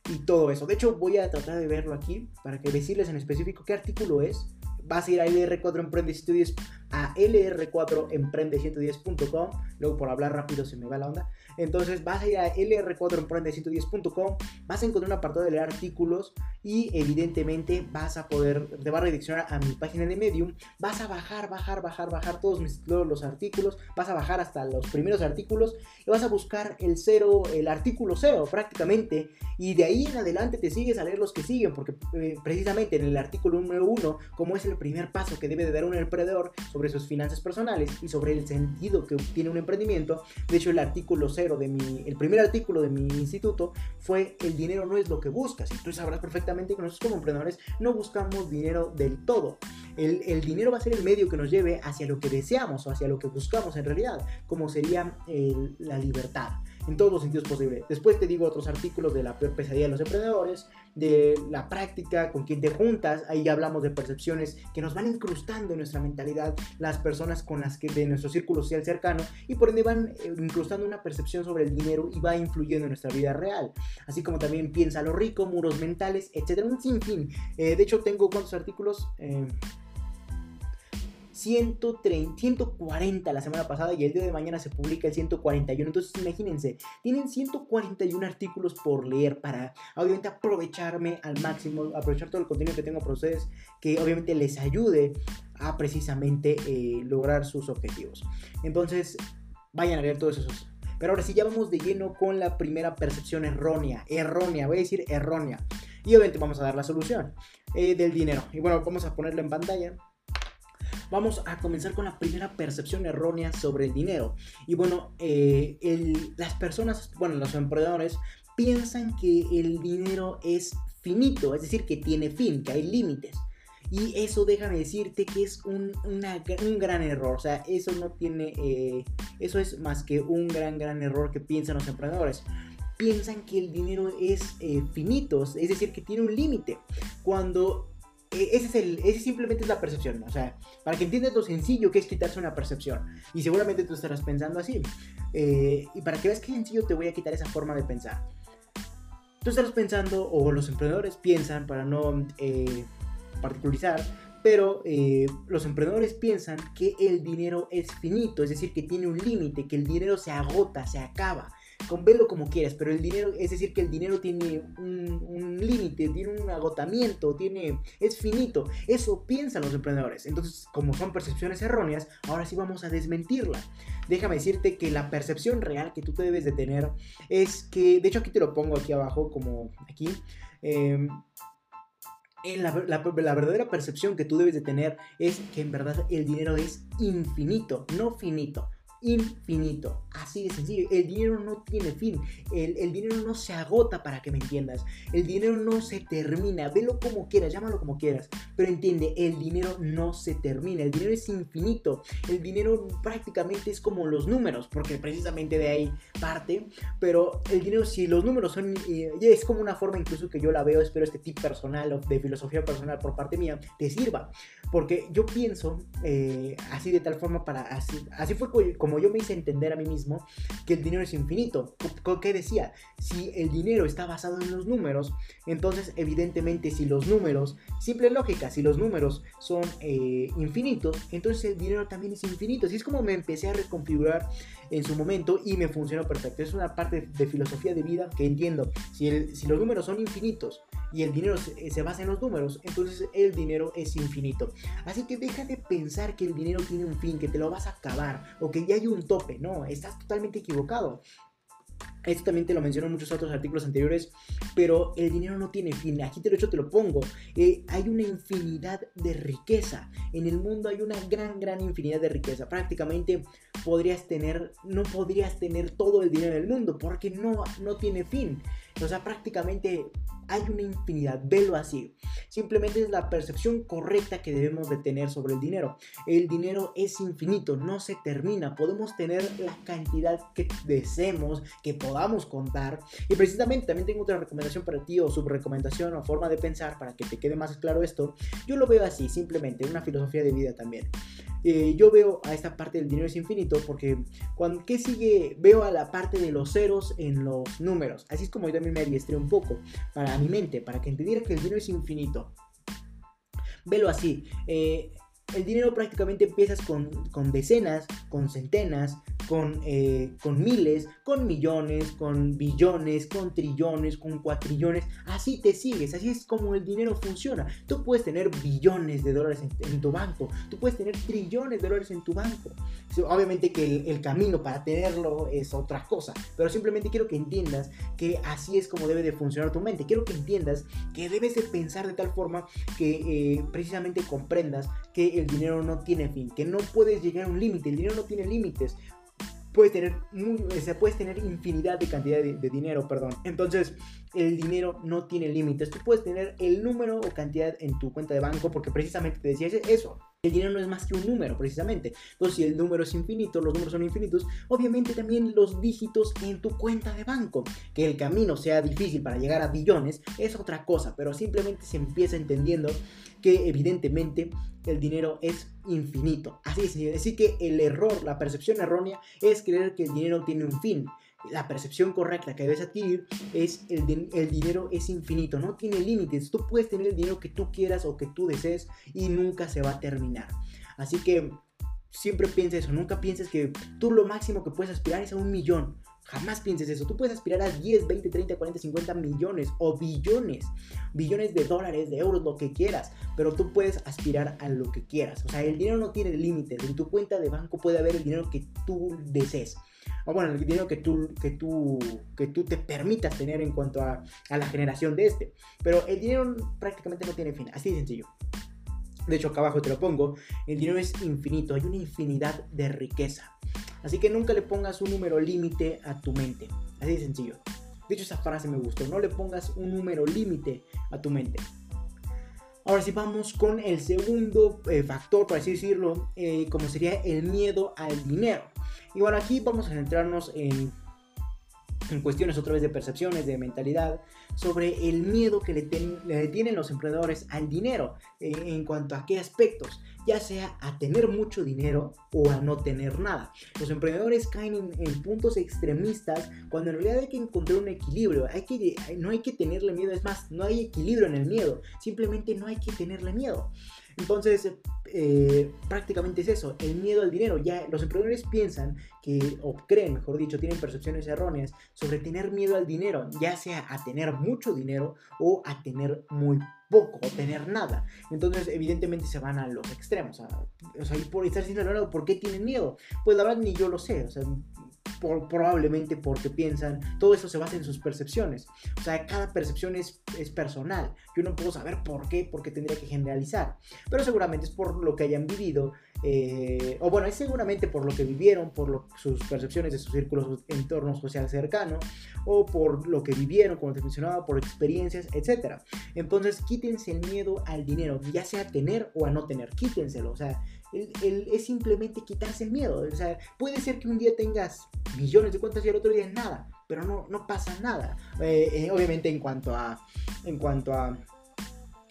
y todo eso. De hecho, voy a tratar de verlo aquí para que decirles en específico qué artículo es. Vas a ir a LR4 Emprende 110 a lr4emprende110.com. Luego por hablar rápido se me va la onda. Entonces vas a ir a lr4emprende110.com, vas a encontrar un apartado de leer artículos y evidentemente vas a poder, te va a redireccionar a mi página de Medium, vas a bajar, bajar, bajar, bajar todos, mis, los artículos, vas a bajar hasta los primeros artículos y vas a buscar el cero, el artículo cero prácticamente y de ahí en adelante te sigues a leer los que siguen porque eh, precisamente en el artículo número uno, como es el primer paso que debe de dar un emprendedor sobre sus finanzas personales y sobre el sentido que tiene un emprendimiento, de hecho el artículo cero de mi, el primer artículo de mi instituto fue el dinero no es lo que buscas. Y tú sabrás perfectamente que nosotros como emprendedores no buscamos dinero del todo. El, el, dinero va a ser el medio que nos lleve hacia lo que deseamos o hacia lo que buscamos en realidad, como sería la libertad en todos los sentidos posibles. Después te digo otros artículos de la peor pesadilla de los emprendedores, de la práctica, con quien te juntas, ahí ya hablamos de percepciones que nos van incrustando en nuestra mentalidad, las personas con las que de nuestro círculo social cercano y por ende van eh, incrustando una percepción sobre el dinero y va influyendo en nuestra vida real. Así como también piensa lo rico, muros mentales, etcétera, un sinfín. Eh, de hecho tengo cuántos artículos... Eh, 130, 140 la semana pasada y el día de mañana se publica el 141. Entonces imagínense, tienen 141 artículos por leer para obviamente aprovecharme al máximo, aprovechar todo el contenido que tengo para ustedes, que obviamente les ayude a precisamente eh, lograr sus objetivos. Entonces, vayan a leer todos esos. Pero ahora sí, ya vamos de lleno con la primera percepción errónea. Errónea, voy a decir errónea. Y obviamente vamos a dar la solución eh, del dinero. Y bueno, vamos a ponerlo en pantalla vamos a comenzar con la primera percepción errónea sobre el dinero. Y bueno, eh, las personas, bueno, los emprendedores piensan que el dinero es finito, es decir, que tiene fin, que hay límites. Y eso déjame decirte que es un, gran error. O sea, eso no tiene. Eh, eso es más que un gran, gran error que piensan los emprendedores. Piensan que el dinero es eh, finito, es decir, que tiene un límite. Cuando ese, es el, ese simplemente es la percepción, o sea, para que entiendas lo sencillo que es quitarse una percepción. Y seguramente tú estarás pensando así. Eh, y para que veas qué sencillo te voy a quitar esa forma de pensar. Tú estarás pensando, o los emprendedores piensan, para no eh, particularizar, pero eh, los emprendedores piensan que el dinero es finito, es decir, que tiene un límite, que el dinero se agota, se acaba con verlo como quieras, pero el dinero, es decir, que el dinero tiene un, límite, tiene un agotamiento, tiene, es finito. Eso piensan los emprendedores. Entonces, como son percepciones erróneas, ahora sí vamos a desmentirla. Déjame decirte que la percepción real que tú te debes de tener es que, de hecho aquí te lo pongo aquí abajo, como aquí. Em, la, la, verdadera percepción que tú debes de tener es que en verdad el dinero es infinito, no finito infinito. Así de sencillo. El dinero no tiene fin. El, dinero no se agota para que me entiendas. El dinero no se termina. Velo como quieras, llámalo como quieras. Pero entiende, el dinero no se termina. El dinero es infinito. El dinero prácticamente es como los números, porque precisamente de ahí parte. Pero el dinero, si los números son... Eh, es como una forma incluso que yo la veo, espero este tip personal de filosofía personal por parte mía, te sirva. Porque yo pienso eh, así de tal forma para... Así, así fue como yo me hice entender a mí mismo que el dinero es infinito. ¿Qué decía? Si el dinero está basado en los números, entonces evidentemente si los números, simple lógica, si los números son eh, infinitos, entonces el dinero también es infinito. Así es como me empecé a reconfigurar en su momento y me funcionó perfecto. Es una parte de filosofía de vida que entiendo. Si, si los números son infinitos y el dinero se, se, basa en los números, entonces el dinero es infinito. Así que deja de pensar que el dinero tiene un fin, que te lo vas a acabar o que ya hay un tope. No, estás totalmente equivocado. esto también te lo menciono en muchos otros artículos anteriores, pero el dinero no tiene fin. Aquí te lo hecho, te lo pongo. Eh, hay una infinidad de riqueza. En el mundo hay una gran, gran infinidad de riqueza. Prácticamente podrías tener, no podrías tener todo el dinero del mundo porque no, no tiene fin. O sea, prácticamente hay una infinidad, velo así. Simplemente es la percepción correcta que debemos de tener sobre el dinero. El dinero es infinito, no se termina. Podemos tener la cantidad que deseemos, que podamos contar. Y precisamente también tengo otra recomendación para ti o subrecomendación o forma de pensar para que te quede más claro esto. Yo lo veo así, simplemente, una filosofía de vida también. Eh, yo veo a esta parte del dinero es infinito porque cuando ¿qué sigue? Veo a la parte de los ceros en los números. Así es como yo también me adiestré un poco para mi mente, para que entendiera que el dinero es infinito. Velo así. Eh, el dinero prácticamente empiezas con, con decenas, con centenas, con, eh, con miles, con millones, con billones, con trillones, con cuatrillones. Así te sigues, así es como el dinero funciona. Tú puedes tener billones de dólares en, tu banco, tú puedes tener trillones de dólares en tu banco. Obviamente que el, camino para tenerlo es otra cosa, pero simplemente quiero que entiendas que así es como debe de funcionar tu mente. Quiero que entiendas que debes de pensar de tal forma que eh, precisamente comprendas que el dinero no tiene fin, que no puedes llegar a un límite, el dinero no tiene límites puedes tener, puedes tener infinidad de cantidad de, dinero, perdón. Entonces, el dinero no tiene límites. Tú puedes tener el número o cantidad en tu cuenta de banco porque precisamente te decía eso. El dinero no es más que un número, precisamente. Entonces, si el número es infinito, los números son infinitos, obviamente también los dígitos en tu cuenta de banco. Que el camino sea difícil para llegar a billones es otra cosa, pero simplemente se empieza entendiendo que evidentemente el dinero es infinito. Así es, así que el error, la percepción errónea es creer que el dinero tiene un fin. La percepción correcta que debes adquirir es el, el dinero es infinito, no tiene límites. Tú puedes tener el dinero que tú quieras o que tú desees y nunca se va a terminar. Así que siempre piensa eso, nunca pienses que tú lo máximo que puedes aspirar es a un millón. Jamás pienses eso. Tú puedes aspirar a 10, 20, 30, 40, 50 millones o billones. Billones de dólares, de euros, lo que quieras. Pero tú puedes aspirar a lo que quieras. O sea, el dinero no tiene límites. En tu cuenta de banco puede haber el dinero que tú desees. O bueno, el dinero que tú, que tú, que tú te permitas tener en cuanto a, a la generación de este. Pero el dinero prácticamente no tiene fin. Así de sencillo. De hecho, acá abajo te lo pongo. El dinero es infinito. Hay una infinidad de riqueza. Así que nunca le pongas un número límite a tu mente. Así de sencillo. De hecho, esa frase me gustó. No le pongas un número límite a tu mente. Ahora sí vamos con el segundo eh, factor, por así decirlo, eh, como sería el miedo al dinero. Y bueno, aquí vamos a centrarnos en en cuestiones otra vez de percepciones, de mentalidad, sobre el miedo que le, tienen los emprendedores al dinero, eh, en cuanto a qué aspectos, ya sea a tener mucho dinero o a no tener nada. Los emprendedores caen en, puntos extremistas cuando en realidad hay que encontrar un equilibrio, hay que, no hay que tenerle miedo, es más, no hay equilibrio en el miedo, simplemente no hay que tenerle miedo. Entonces, eh, prácticamente es eso, el miedo al dinero. Ya los emprendedores piensan que, o creen, mejor dicho, tienen percepciones erróneas sobre tener miedo al dinero, ya sea a tener mucho dinero o a tener muy poco o tener nada. Entonces, evidentemente se van a los extremos. o sea, y por estar diciendo, ¿por qué tienen miedo? Pues la verdad ni yo lo sé. O sea, probablemente porque piensan, todo eso se basa en sus percepciones. O sea, cada percepción es, es personal. Yo no puedo saber por qué, porque tendría que generalizar. Pero seguramente es por lo que hayan vivido, eh, o bueno, es seguramente por lo que vivieron, por sus percepciones de sus círculos, entorno social cercano, o por lo que vivieron, como te mencionaba, por experiencias, etc. Entonces, quítense el miedo al dinero, ya sea tener o a no tener, quítenselo. O sea, es simplemente quitarse el miedo. O sea, puede ser que un día tengas millones de cuentas y el otro día nada, pero no, no pasa nada. Eh, eh, obviamente en cuanto a, en cuanto a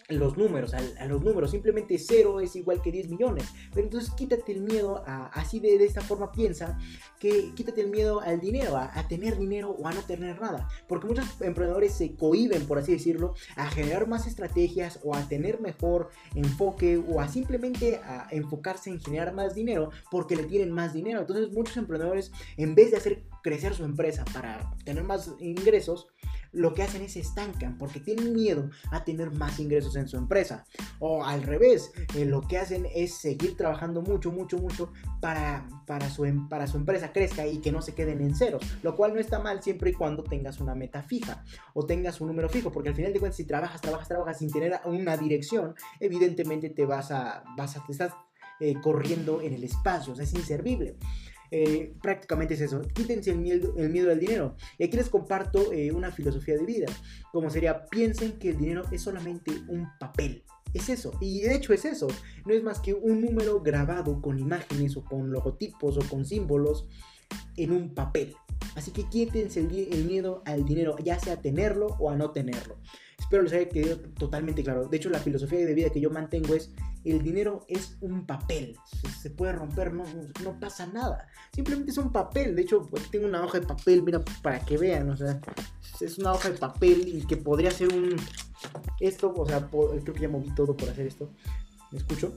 los números, a, los números, simplemente cero es igual que 10 millones. Pero entonces quítate el miedo, a, así de, esta forma piensa, que quítate el miedo al dinero, a, tener dinero o a no tener nada. Porque muchos emprendedores se cohiben, por así decirlo, a generar más estrategias o a tener mejor enfoque o a simplemente a enfocarse en generar más dinero porque le tienen más dinero. Entonces muchos emprendedores, en vez de hacer crecer su empresa, para tener más ingresos, lo que hacen es estancan porque tienen miedo a tener más ingresos en su empresa. O al revés, eh, lo que hacen es seguir trabajando mucho, mucho, mucho para, para, su, em, para su empresa crezca y que no se queden en ceros. Lo cual no está mal siempre y cuando tengas una meta fija o tengas un número fijo. Porque al final de cuentas, si trabajas, trabajas, trabajas sin tener una dirección, evidentemente te vas a, vas a, te estás eh, corriendo en el espacio, o sea, es inservible. Eh, prácticamente es eso. Quítense el miedo, el miedo al dinero. Y aquí les comparto eh, una filosofía de vida, como sería, piensen que el dinero es solamente un papel. Es eso, y de hecho es eso. No es más que un número grabado con imágenes o con logotipos o con símbolos en un papel. Así que quítense el, miedo al dinero, ya sea tenerlo o a no tenerlo. Espero les haya quedado totalmente claro. De hecho, la filosofía de vida que yo mantengo es el dinero es un papel. Se, puede romper, no, no, pasa nada. Simplemente es un papel. De hecho, pues, tengo una hoja de papel, mira, para que vean. O sea, es una hoja de papel y que podría ser un... Esto, o sea, creo que ya moví todo por hacer esto. ¿Me escucho?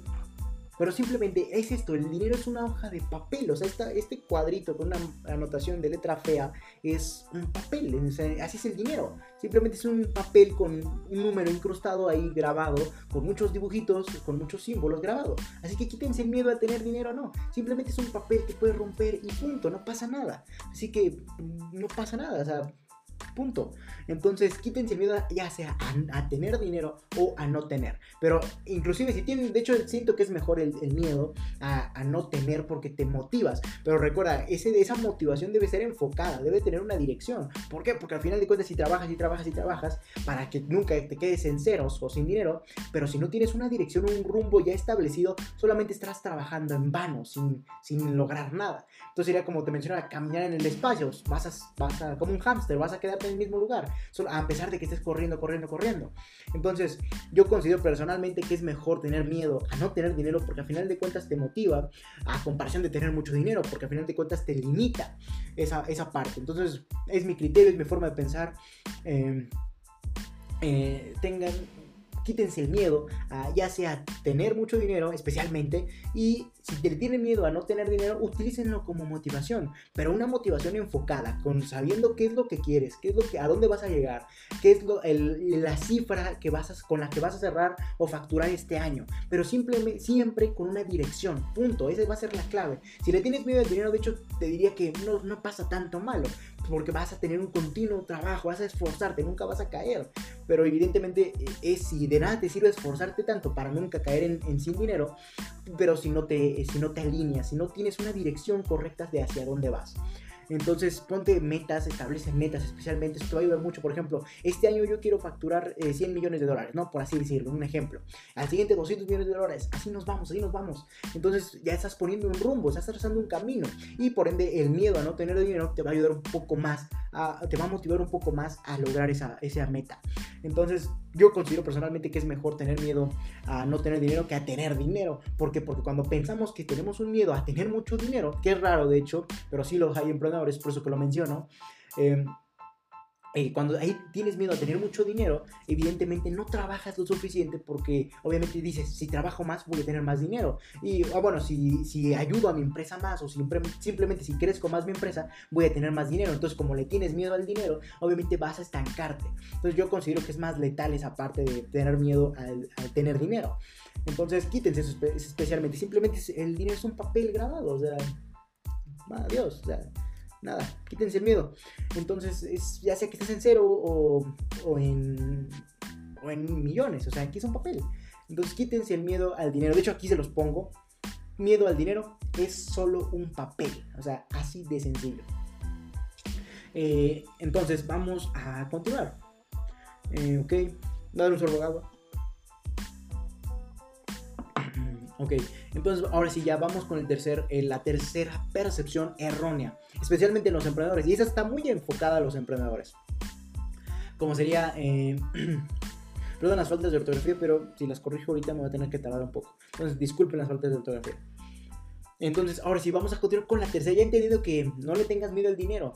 Pero simplemente es esto, el dinero es una hoja de papel, o sea, este cuadrito con una anotación de letra fea es un papel, así es el dinero. Simplemente es un papel con un número incrustado ahí grabado, con muchos dibujitos, con muchos símbolos grabados. Así que quítense el miedo a tener dinero, no. Simplemente es un papel que puedes romper y punto, no pasa nada. Así que no pasa nada, o sea, Punto. Entonces, quítense el miedo ya sea a, tener dinero o a no tener. Pero inclusive si tienen, de hecho siento que es mejor el, miedo a, no tener porque te motivas. Pero recuerda, ese, esa motivación debe ser enfocada, debe tener una dirección. ¿Por qué? Porque al final de cuentas si trabajas y trabajas y trabajas para que nunca te quedes en ceros o sin dinero, pero si no tienes una dirección, un rumbo ya establecido, solamente estás trabajando en vano, sin, sin lograr nada. Entonces sería como te mencionaba, caminar en el espacio, vas a, vas a como un hámster, vas a quedarte en el mismo lugar, a pesar de que estés corriendo, corriendo, corriendo. Entonces, yo considero personalmente que es mejor tener miedo a no tener dinero porque al final de cuentas te motiva a comparación de tener mucho dinero, porque al final de cuentas te limita esa, esa parte. Entonces, es mi criterio, es mi forma de pensar. Em, eh, tengan quítense el miedo a ya sea tener mucho dinero especialmente y si te tienen miedo a no tener dinero, utilícenlo como motivación, pero una motivación enfocada, con sabiendo qué es lo que quieres, qué es lo que, a dónde vas a llegar, qué es lo, la cifra que vas con la que vas a cerrar o facturar este año, pero simplemente, siempre con una dirección, punto, esa va a ser la clave. Si le tienes miedo al dinero, de hecho, te diría que no, no pasa tanto malo, porque vas a tener un continuo trabajo, vas a esforzarte, nunca vas a caer, pero evidentemente eh, es si de nada te sirve esforzarte tanto para nunca caer en, sin dinero, pero si no te si no te alineas, si no tienes una dirección correcta de hacia dónde vas. Entonces, ponte metas, establece metas, especialmente. Esto va a ayudar mucho. Por ejemplo, este año yo quiero facturar 100 eh, millones de dólares, ¿no? Por así decirlo, un ejemplo. Al siguiente 200 millones de dólares. Así nos vamos, así nos vamos. Entonces, ya estás poniendo un rumbo, estás trazando un camino. Y por ende, el miedo a no tener dinero te va a ayudar un poco más, te va a motivar un poco más a lograr esa meta. Entonces, yo considero personalmente que es mejor tener miedo a no tener dinero que a tener dinero. ¿Por qué? Porque cuando pensamos que tenemos un miedo a tener mucho dinero, que es raro de hecho, pero sí los hay emprendedores, por eso que lo menciono, eh, eh, cuando ahí tienes miedo a tener mucho dinero, evidentemente no trabajas lo suficiente porque obviamente dices, si trabajo más voy a tener más dinero. Y ah, bueno, si, si ayudo a mi empresa más o simplemente si crezco más mi empresa, voy a tener más dinero. Entonces como le tienes miedo al dinero, obviamente vas a estancarte. Entonces yo considero que es más letal esa parte de tener miedo al, tener dinero. Entonces quítense eso especialmente. Simplemente el dinero es un papel grabado. O sea, adiós. O sea, nada, quítense el miedo. Entonces, es, ya sea que estés en cero o, en millones, o sea, aquí es un papel. Entonces, quítense el miedo al dinero. De hecho, aquí se los pongo. Miedo al dinero es solo un papel, o sea, así de sencillo. Eh, entonces, vamos a continuar. Eh, ok, dar un sorbo de agua. Ok, entonces ahora sí ya vamos con el tercer, eh, la tercera percepción errónea, especialmente en los emprendedores. Y esa está muy enfocada a los emprendedores. Como sería, eh, perdón las faltas de ortografía, pero si las corrijo ahorita me voy a tener que tardar un poco. Entonces disculpen las faltas de ortografía. Entonces, ahora sí, vamos a continuar con la tercera. Ya he entendido que no le tengas miedo al dinero.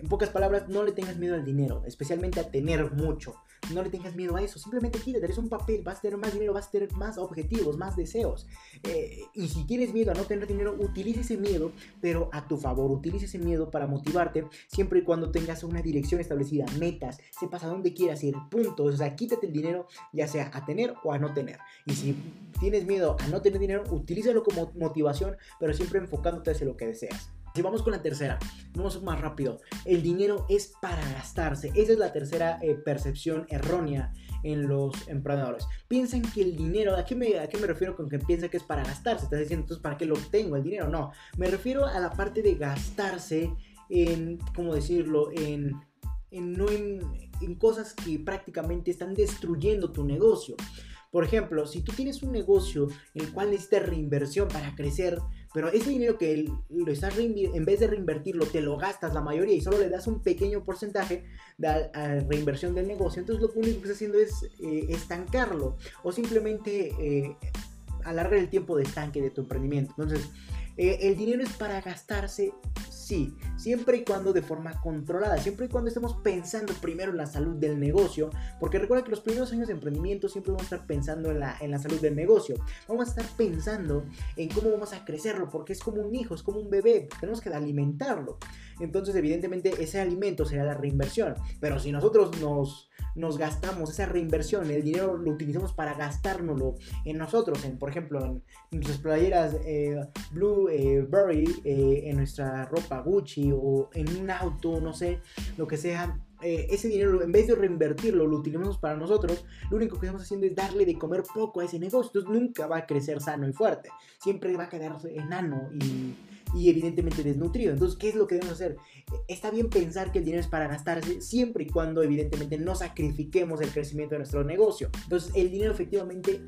En pocas palabras, no le tengas miedo al dinero, especialmente a tener mucho. No le tengas miedo a eso. Simplemente quítate, eres un papel, vas a tener más dinero, vas a tener más objetivos, más deseos. Eh, y si tienes miedo a no tener dinero, utiliza ese miedo, pero a tu favor. Utiliza ese miedo para motivarte, siempre y cuando tengas una dirección establecida, metas, sepas a dónde quieras ir, puntos. O sea, quítate el dinero, ya sea a tener o a no tener. Y si tienes miedo a no tener dinero, utilízalo como motivación pero siempre enfocándote hacia lo que deseas. Si vamos con la tercera, vamos más rápido. El dinero es para gastarse. Esa es la tercera eh, percepción errónea en los emprendedores. Piensan que el dinero, ¿a qué, me, ¿a qué me refiero con que piensan que es para gastarse? Estás diciendo, entonces, ¿para qué lo tengo el dinero? No, me refiero a la parte de gastarse en, ¿cómo decirlo? En, no en cosas que prácticamente están destruyendo tu negocio. Por ejemplo, si tú tienes un negocio en el cual necesitas reinversión para crecer, pero ese dinero que lo estás en vez de reinvertirlo, te lo gastas la mayoría y solo le das un pequeño porcentaje de reinversión del negocio, entonces lo único que estás haciendo es eh, estancarlo o simplemente eh, alargar el tiempo de estanque de tu emprendimiento. Entonces, eh, el dinero es para gastarse Sí, siempre y cuando de forma controlada, siempre y cuando estemos pensando primero en la salud del negocio, porque recuerda que los primeros años de emprendimiento siempre vamos a estar pensando en la, en la salud del negocio, vamos a estar pensando en cómo vamos a crecerlo, porque es como un hijo, es como un bebé, tenemos que alimentarlo. Entonces, evidentemente, ese alimento será la reinversión, pero si nosotros nos nos gastamos esa reinversión, el dinero lo utilizamos para gastárnoslo en nosotros, en, por ejemplo, en nuestras playeras eh, Blueberry, eh, eh, en nuestra ropa Gucci o en un auto, no sé, lo que sea. Eh, ese dinero, en vez de reinvertirlo, lo utilizamos para nosotros, lo único que estamos haciendo es darle de comer poco a ese negocio. Entonces nunca va a crecer sano y fuerte. Siempre va a quedar enano y y evidentemente desnutrido. Entonces, ¿qué es lo que debemos hacer? Está bien pensar que el dinero es para gastarse siempre y cuando evidentemente no sacrifiquemos el crecimiento de nuestro negocio. Entonces, el dinero efectivamente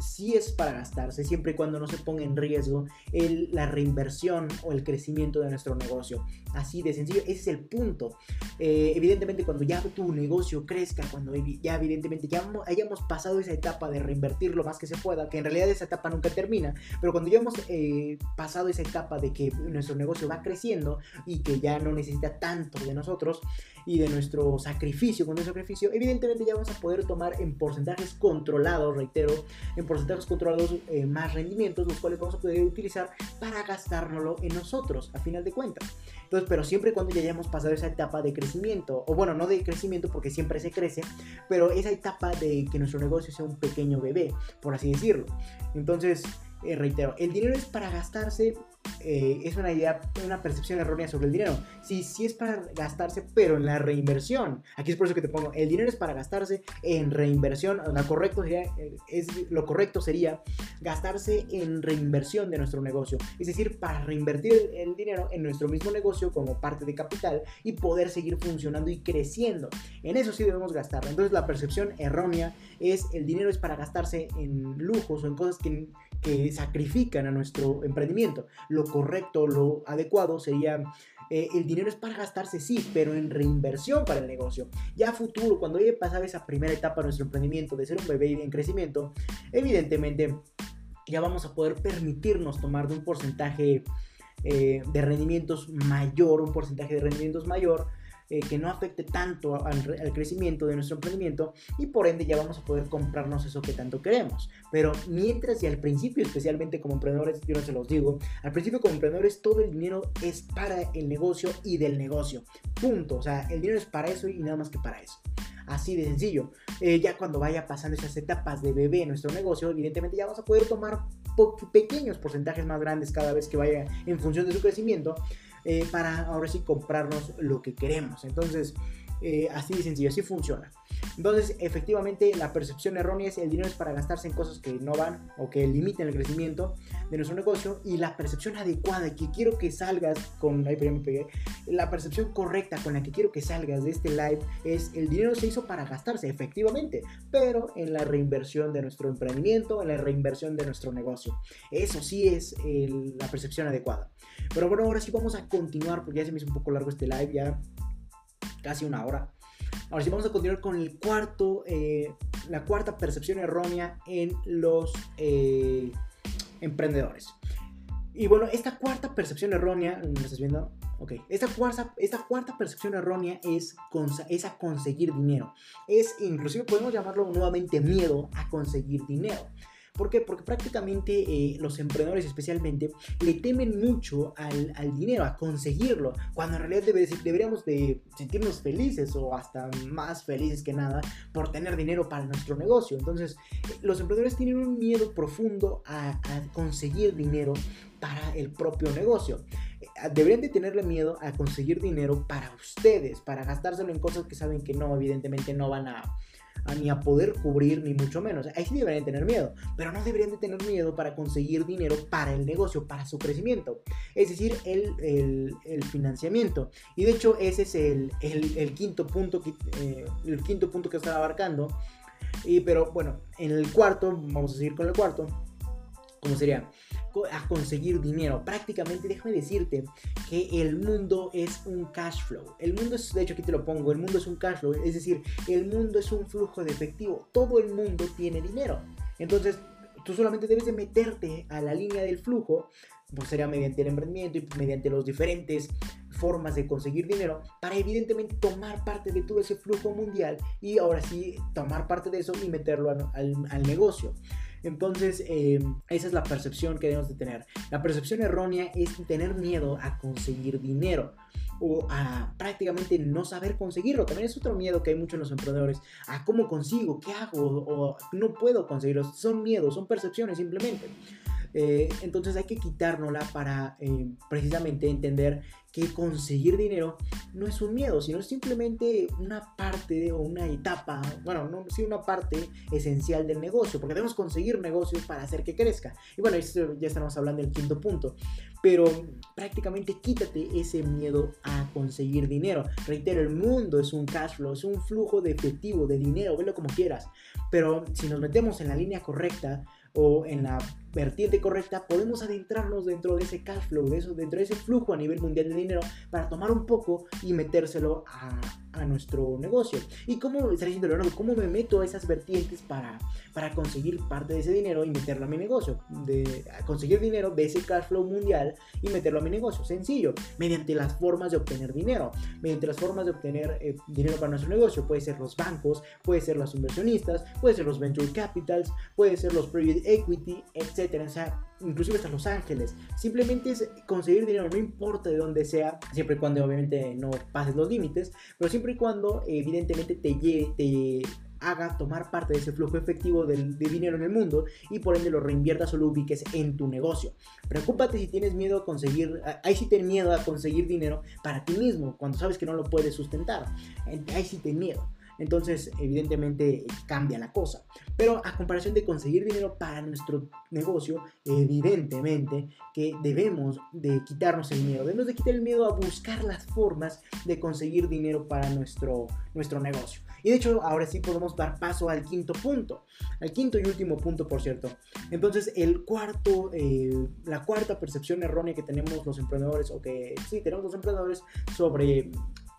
sí es para gastarse, siempre y cuando no se ponga en riesgo el, la reinversión o el crecimiento de nuestro negocio. Así de sencillo, ese es el punto. Eh, evidentemente, cuando ya tu negocio crezca, cuando ya evidentemente ya hayamos pasado esa etapa de reinvertir lo más que se pueda, que en realidad esa etapa nunca termina, pero cuando ya hemos eh, pasado esa etapa de que nuestro negocio va creciendo y que ya no necesita tanto de nosotros, y de nuestro sacrificio, con nuestro sacrificio, evidentemente ya vamos a poder tomar en porcentajes controlados, reitero, en porcentajes controlados eh, más rendimientos, los cuales vamos a poder utilizar para gastárnoslo en nosotros, a final de cuentas. Entonces, pero siempre cuando ya hayamos pasado esa etapa de crecimiento, o bueno, no de crecimiento porque siempre se crece, pero esa etapa de que nuestro negocio sea un pequeño bebé, por así decirlo. Entonces, eh, reitero, el dinero es para gastarse eh, es una idea, una percepción errónea sobre el dinero. Sí, sí es para gastarse, pero en la reinversión. Aquí es por eso que te pongo, el dinero es para gastarse en reinversión. Lo correcto sería, eh, es, lo correcto sería gastarse en reinversión de nuestro negocio. Es decir, para reinvertir el, dinero en nuestro mismo negocio como parte de capital y poder seguir funcionando y creciendo. En eso sí debemos gastarlo. Entonces la percepción errónea es el dinero es para gastarse en lujos o en cosas que, que sacrifican a nuestro emprendimiento correcto, lo adecuado sería eh, el dinero es para gastarse, sí, pero en reinversión para el negocio. Ya futuro, cuando haya pasado esa primera etapa de nuestro emprendimiento, de ser un bebé en crecimiento, evidentemente ya vamos a poder permitirnos tomar de un porcentaje eh, de rendimientos mayor, un porcentaje de rendimientos mayor, eh, que no afecte tanto al, crecimiento de nuestro emprendimiento y por ende ya vamos a poder comprarnos eso que tanto queremos. Pero mientras y al principio, especialmente como emprendedores, yo no se los digo, al principio como emprendedores todo el dinero es para el negocio y del negocio. Punto. O sea, el dinero es para eso y nada más que para eso. Así de sencillo. Eh, ya cuando vaya pasando esas etapas de bebé en nuestro negocio, evidentemente ya vamos a poder tomar pequeños porcentajes más grandes cada vez que vaya en función de su crecimiento eh, para ahora sí comprarnos lo que queremos. Entonces, eh, así de sencillo, así funciona. Entonces, efectivamente, la percepción errónea es el dinero es para gastarse en cosas que no van o que limiten el crecimiento de nuestro negocio y la percepción adecuada que quiero que salgas con, la percepción correcta con la que quiero que salgas de este live es el dinero se hizo para gastarse, efectivamente, pero en la reinversión de nuestro emprendimiento, en la reinversión de nuestro negocio. Eso sí es la percepción adecuada. Pero bueno, ahora sí vamos a continuar porque ya se me hizo un poco largo este live, ya casi una hora. Ahora sí vamos a continuar con el cuarto, eh, la cuarta percepción errónea en los eh, emprendedores. Y bueno, esta cuarta percepción errónea, ¿me estás viendo? Ok, esta cuarta, esta cuarta percepción errónea es, es a conseguir dinero. Es, inclusive podemos llamarlo nuevamente miedo a conseguir dinero. ¿Por qué? Porque prácticamente eh, los emprendedores especialmente le temen mucho al, dinero, a conseguirlo, cuando en realidad deberíamos de sentirnos felices o hasta más felices que nada por tener dinero para nuestro negocio. Entonces, los emprendedores tienen un miedo profundo a, a conseguir dinero para el propio negocio. Eh, deberían de tenerle miedo a conseguir dinero para ustedes, para gastárselo en cosas que saben que no, evidentemente no van a, ni a poder cubrir, ni mucho menos. Ahí sí deberían tener miedo, pero no deberían de tener miedo para conseguir dinero para el negocio, para su crecimiento. Es decir, el, el, financiamiento. Y de hecho, ese es el, el quinto punto eh, el quinto punto que estaba abarcando. Y, pero bueno, en el cuarto, vamos a seguir con el cuarto. ¿Cómo sería? a conseguir dinero. Prácticamente, déjame decirte que el mundo es un cash flow. El mundo es, de hecho aquí te lo pongo, el mundo es un cash flow, es decir, el mundo es un flujo de efectivo. Todo el mundo tiene dinero. Entonces, tú solamente debes de meterte a la línea del flujo, pues sería mediante el emprendimiento y mediante los diferentes formas de conseguir dinero para evidentemente tomar parte de todo ese flujo mundial y ahora sí tomar parte de eso y meterlo al negocio. Entonces, em, esa es la percepción que debemos de tener. La percepción errónea es tener miedo a conseguir dinero o a prácticamente no saber conseguirlo. También es otro miedo que hay muchos en los emprendedores. A cómo consigo, qué hago o no puedo conseguirlo. Son miedos, son percepciones simplemente. Eh, entonces hay que quitárnosla para eh, precisamente entender que conseguir dinero no es un miedo, sino simplemente una parte o una etapa, bueno, no, sí una parte esencial del negocio, porque debemos conseguir negocios para hacer que crezca. Y bueno, ya estamos hablando del quinto punto, pero prácticamente quítate ese miedo a conseguir dinero. Reitero, el mundo es un cash flow, es un flujo de efectivo, de dinero, velo como quieras, pero si nos metemos en la línea correcta, o en la vertiente correcta, podemos adentrarnos dentro de ese cash flow, de eso, dentro de ese flujo a nivel mundial de dinero para tomar un poco y metérselo a, a nuestro negocio. ¿Y cómo, está diciendo Leonardo, cómo me meto a esas vertientes para, para conseguir parte de ese dinero y meterlo a mi negocio? De conseguir dinero de ese cash flow mundial y meterlo a mi negocio. Sencillo, mediante las formas de obtener dinero, mediante las formas de obtener eh, dinero para nuestro negocio. Puede ser los bancos, puede ser los inversionistas, puede ser los venture capitals, puede ser los private equity, etc. O sea, inclusive hasta Los Ángeles. Simplemente es conseguir dinero, no importa de dónde sea, siempre y cuando obviamente no pases los límites, pero siempre y cuando evidentemente te, te haga tomar parte de ese flujo efectivo de, dinero en el mundo y por ende lo reinviertas o lo ubiques en tu negocio. Preocúpate si tienes miedo a conseguir, ahí sí ten miedo a conseguir dinero para ti mismo cuando sabes que no lo puedes sustentar. Ahí sí ten miedo entonces evidentemente cambia la cosa. Pero a comparación de conseguir dinero para nuestro negocio, evidentemente que debemos de quitarnos el miedo, debemos de quitar el miedo a buscar las formas de conseguir dinero para nuestro, nuestro negocio. Y de hecho, ahora sí podemos dar paso al quinto punto, al quinto y último punto, por cierto. Entonces, el cuarto, eh, la cuarta percepción errónea que tenemos los emprendedores, o que sí tenemos los emprendedores sobre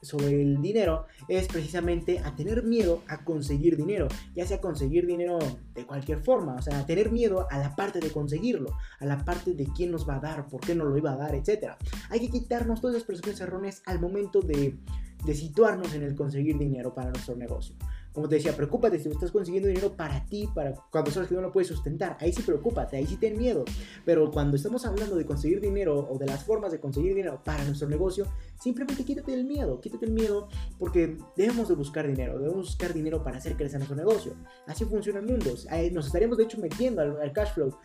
sobre el dinero es precisamente a tener miedo a conseguir dinero, ya sea conseguir dinero de cualquier forma, o sea, tener miedo a la parte de conseguirlo, a la parte de quién nos va a dar, por qué nos lo iba a dar, etc. Hay que quitarnos todas esas percepciones erróneas al momento de, de situarnos en el conseguir dinero para nuestro negocio. Como te decía, preocúpate si estás consiguiendo dinero para ti, para cuando sabes que no lo puedes sustentar. Ahí sí preocúpate, ahí sí ten miedo. Pero cuando estamos hablando de conseguir dinero o de las formas de conseguir dinero para nuestro negocio, simplemente quítate el miedo, quítate el miedo porque debemos de buscar dinero, debemos buscar dinero para hacer crecer nuestro negocio. Así funciona el mundo. Nos estaríamos de hecho metiendo al, cash flow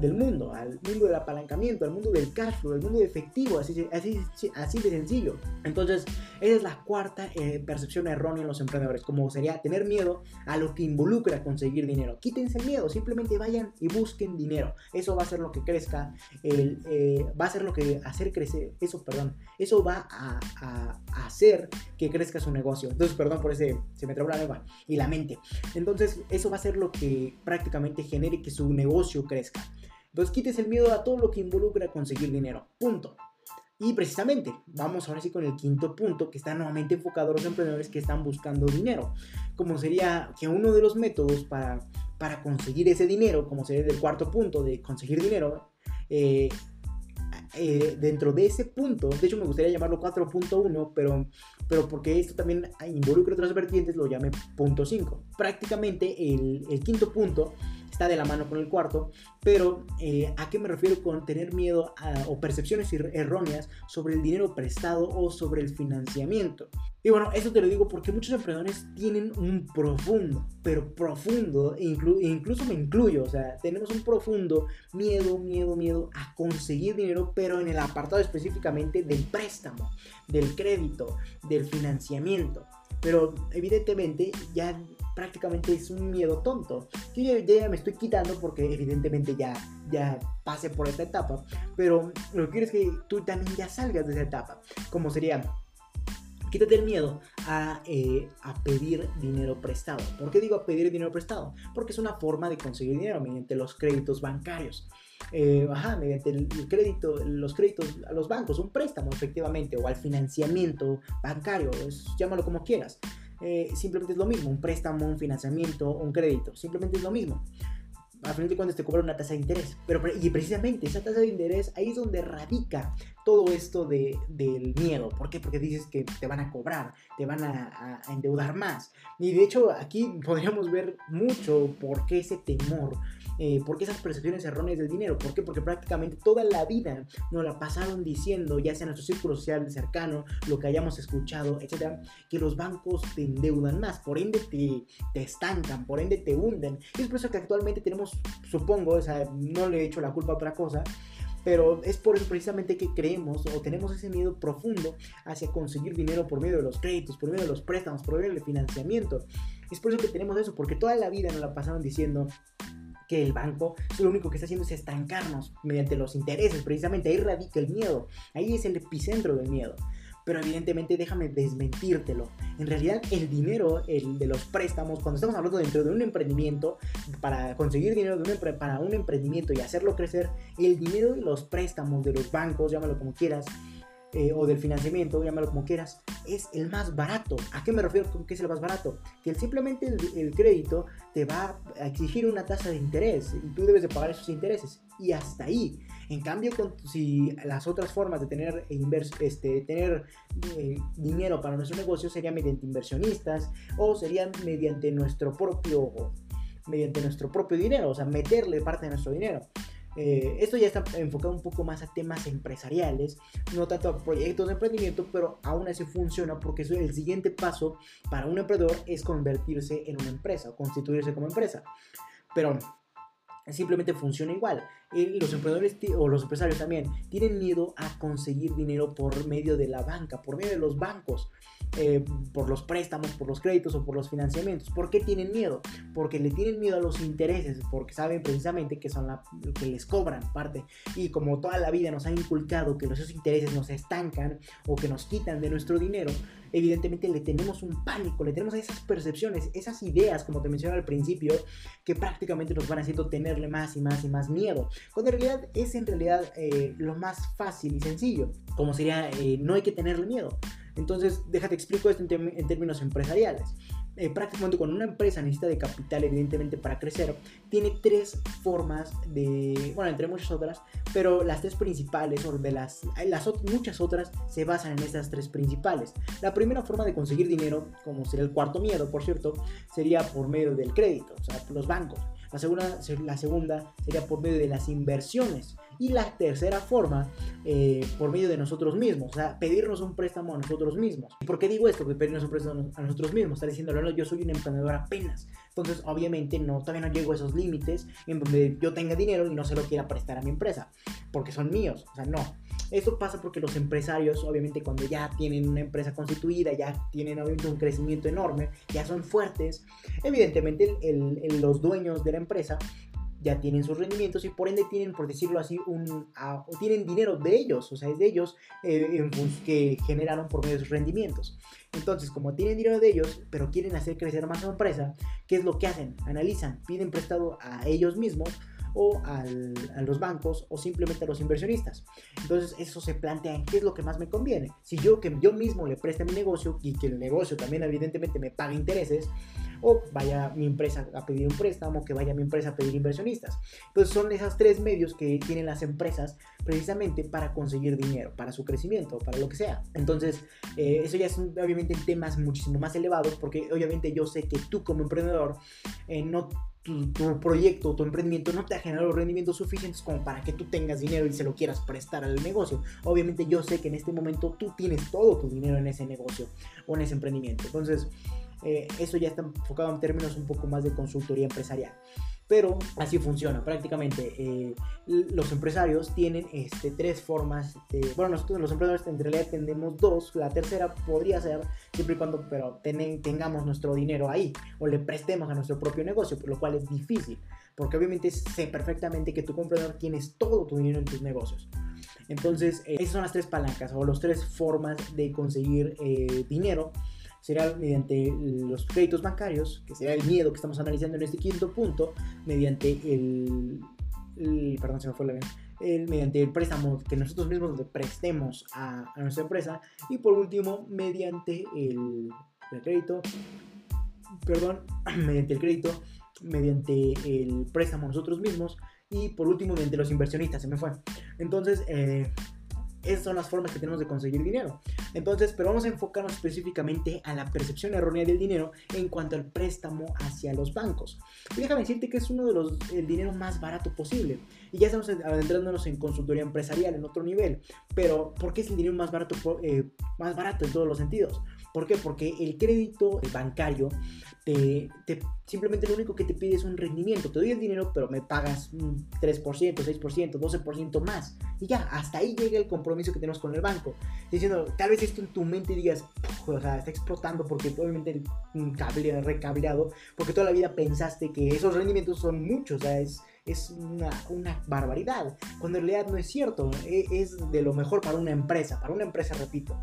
del mundo, al mundo del apalancamiento, al mundo del cash flow, al mundo de efectivo, así, así, así de sencillo. Entonces, esa es la cuarta eh, percepción errónea en los emprendedores, como sería tener miedo a lo que involucra conseguir dinero. Quítense el miedo, simplemente vayan y busquen dinero. Eso va a ser lo que crezca, eh, va a ser lo que hacer crecer, eso, perdón, eso va a, hacer que crezca su negocio. Entonces, perdón por ese, se me trabó la lengua y la mente. Entonces, eso va a ser lo que prácticamente genere que su negocio crezca. Entonces, quítese el miedo a todo lo que involucra conseguir dinero. Punto. Y precisamente, vamos ahora sí con el quinto punto que está nuevamente enfocado a los emprendedores que están buscando dinero. Como sería que uno de los métodos para, para conseguir ese dinero, como sería el cuarto punto de conseguir dinero, eh, eh, dentro de ese punto, de hecho me gustaría llamarlo 4.1, pero, pero porque esto también involucra otras vertientes, lo llamé punto 5. Prácticamente el, el quinto punto está de la mano con el cuarto, pero eh, ¿a qué me refiero con tener miedo o percepciones erróneas sobre el dinero prestado o sobre el financiamiento? Y bueno, eso te lo digo porque muchos emprendedores tienen un profundo, pero profundo, incluso me incluyo, o sea, tenemos un profundo miedo, miedo, miedo a conseguir dinero, pero en el apartado específicamente del préstamo, del crédito, del financiamiento. Pero evidentemente ya prácticamente es un miedo tonto. Yo ya me estoy quitando porque evidentemente ya, ya pasé por esta etapa. Pero lo que quiero es que tú también ya salgas de esa etapa. Como sería, quítate el miedo a, eh, a, pedir dinero prestado. ¿Por qué digo pedir dinero prestado? Porque es una forma de conseguir dinero mediante los créditos bancarios. Eh, ajá, mediante el, crédito, los créditos a los bancos, un préstamo efectivamente, o al financiamiento bancario, llámalo como quieras. Eh, simplemente es lo mismo, un préstamo, un financiamiento, un crédito, simplemente es lo mismo. A fin de cuentas te cobran una tasa de interés. Pero, y precisamente esa tasa de interés, ahí es donde radica todo esto de, del miedo. ¿Por qué? Porque dices que te van a cobrar, te van a, a endeudar más. Y de hecho aquí podríamos ver mucho por qué ese temor eh, ¿Por qué esas percepciones erróneas del dinero? ¿Por qué? Porque prácticamente toda la vida nos la pasaron diciendo, ya sea en nuestro círculo social cercano, lo que hayamos escuchado, etcétera, que los bancos te endeudan más, por ende te, te estancan, por ende te hunden. Y es por eso que actualmente tenemos, supongo, o sea, no le he hecho la culpa a otra cosa, pero es por eso precisamente que creemos o tenemos ese miedo profundo hacia conseguir dinero por medio de los créditos, por medio de los préstamos, por medio del financiamiento. Es por eso que tenemos eso, porque toda la vida nos la pasaron diciendo que el banco lo único que está haciendo es estancarnos mediante los intereses, precisamente ahí radica el miedo, ahí es el epicentro del miedo. Pero evidentemente déjame desmentírtelo. En realidad el dinero, el de los préstamos, cuando estamos hablando dentro de un emprendimiento, para conseguir dinero de un, para un emprendimiento y hacerlo crecer, el dinero de los préstamos de los bancos, llámalo como quieras, eh, o del financiamiento, llámalo como quieras, es el más barato. ¿A qué me refiero con que es el más barato? Que simplemente el, crédito te va a exigir una tasa de interés y tú debes de pagar esos intereses. Y hasta ahí. En cambio, si las otras formas de tener, este, tener eh, dinero para nuestro negocio sería mediante inversionistas o serían mediante nuestro propio mediante nuestro propio dinero, o sea, meterle parte de nuestro dinero. Eh, esto ya está enfocado un poco más a temas empresariales, no tanto a proyectos de emprendimiento, pero aún así funciona porque el siguiente paso para un emprendedor es convertirse en una empresa o constituirse como empresa. Pero simplemente funciona igual. Los emprendedores o los empresarios también tienen miedo a conseguir dinero por medio de la banca, por medio de los bancos. Eh, por los préstamos, por los créditos o por los financiamientos. ¿Por qué tienen miedo? Porque le tienen miedo a los intereses, porque saben precisamente que son la, que les cobran parte. Y como toda la vida nos han inculcado que esos intereses nos estancan o que nos quitan de nuestro dinero, evidentemente le tenemos un pánico, le tenemos esas percepciones, esas ideas, como te mencionaba al principio, que prácticamente nos van haciendo tenerle más y más y más miedo. Cuando en realidad es en realidad eh, lo más fácil y sencillo, como sería eh, no hay que tenerle miedo. Entonces, déjate explico esto en, términos empresariales. Eh, prácticamente cuando una empresa necesita de capital, evidentemente para crecer, tiene tres formas de, bueno, entre muchas otras, pero las tres principales, o de las, las muchas otras, se basan en estas tres principales. La primera forma de conseguir dinero, como sería el cuarto miedo, por cierto, sería por medio del crédito, o sea, los bancos. La segunda, la segunda sería por medio de las inversiones. Y la tercera forma, eh, por medio de nosotros mismos, o sea, pedirnos un préstamo a nosotros mismos. ¿Y por qué digo esto? Que pedirnos un préstamo a nosotros mismos. Está diciendo, no, yo soy un emprendedor apenas. Entonces, obviamente, no, todavía no llego a esos límites en donde yo tenga dinero y no se lo quiera prestar a mi empresa, porque son míos. O sea, no. Esto pasa porque los empresarios, obviamente, cuando ya tienen una empresa constituida, ya tienen obviamente un crecimiento enorme, ya son fuertes, evidentemente los dueños de la empresa ya tienen sus rendimientos y por ende tienen, por decirlo así, un, tienen dinero de ellos, o sea, es de ellos eh, que generaron por medio de sus rendimientos. Entonces, como tienen dinero de ellos, pero quieren hacer crecer más su empresa, ¿qué es lo que hacen? Analizan, piden prestado a ellos mismos o a los bancos o simplemente a los inversionistas. Entonces eso se plantea en qué es lo que más me conviene. Si yo que yo mismo le preste mi negocio y que el negocio también evidentemente me pague intereses, o vaya mi empresa a pedir un préstamo, que vaya mi empresa a pedir inversionistas. Entonces son esos tres medios que tienen las empresas precisamente para conseguir dinero, para su crecimiento, para lo que sea. Entonces, eh, eso ya es obviamente temas muchísimo más elevados porque obviamente yo sé que tú como emprendedor eh, no tu, tu, proyecto, tu emprendimiento no te ha generado los rendimientos suficientes como para que tú tengas dinero y se lo quieras prestar al negocio. Obviamente yo sé que en este momento tú tienes todo tu dinero en ese negocio o en ese emprendimiento. Entonces, eh, eso ya está enfocado en términos un poco más de consultoría empresarial. Pero así funciona prácticamente. Eh, los empresarios tienen este, tres formas. De, bueno, nosotros los empresarios en realidad tenemos dos. La tercera podría ser siempre y cuando pero tengamos nuestro dinero ahí o le prestemos a nuestro propio negocio, por lo cual es difícil. Porque obviamente sé perfectamente que tu comprador tienes todo tu dinero en tus negocios. Entonces, eh, esas son las tres palancas o las tres formas de conseguir eh, dinero será mediante los créditos bancarios, que será el miedo que estamos analizando en este quinto punto, mediante el, perdón, se me fue la el, mediante el préstamo que nosotros mismos le prestemos a, nuestra empresa y por último mediante el, el, crédito, perdón, mediante el crédito, mediante el préstamo nosotros mismos y por último mediante los inversionistas, se me fue. Entonces, eh, esas son las formas que tenemos de conseguir dinero. Entonces, pero vamos a enfocarnos específicamente a la percepción errónea del dinero en cuanto al préstamo hacia los bancos. Y déjame decirte que es uno de los el dinero más barato posible. Y ya estamos adentrándonos en consultoría empresarial en otro nivel. Pero, ¿por qué es el dinero más barato, eh, más barato en todos los sentidos? ¿Por qué? Porque el crédito bancario te, simplemente lo único que te pide es un rendimiento. Te doy el dinero, pero me pagas un 3%, 6%, 12% más. Y ya, hasta ahí llega el compromiso que tenemos con el banco. Diciendo, tal vez esto en tu mente digas, o sea, está explotando porque obviamente un cable recableado, porque toda la vida pensaste que esos rendimientos son muchos, o sea, es, es una, una, barbaridad. Cuando en realidad no es cierto, e, es de lo mejor para una empresa, para una empresa, repito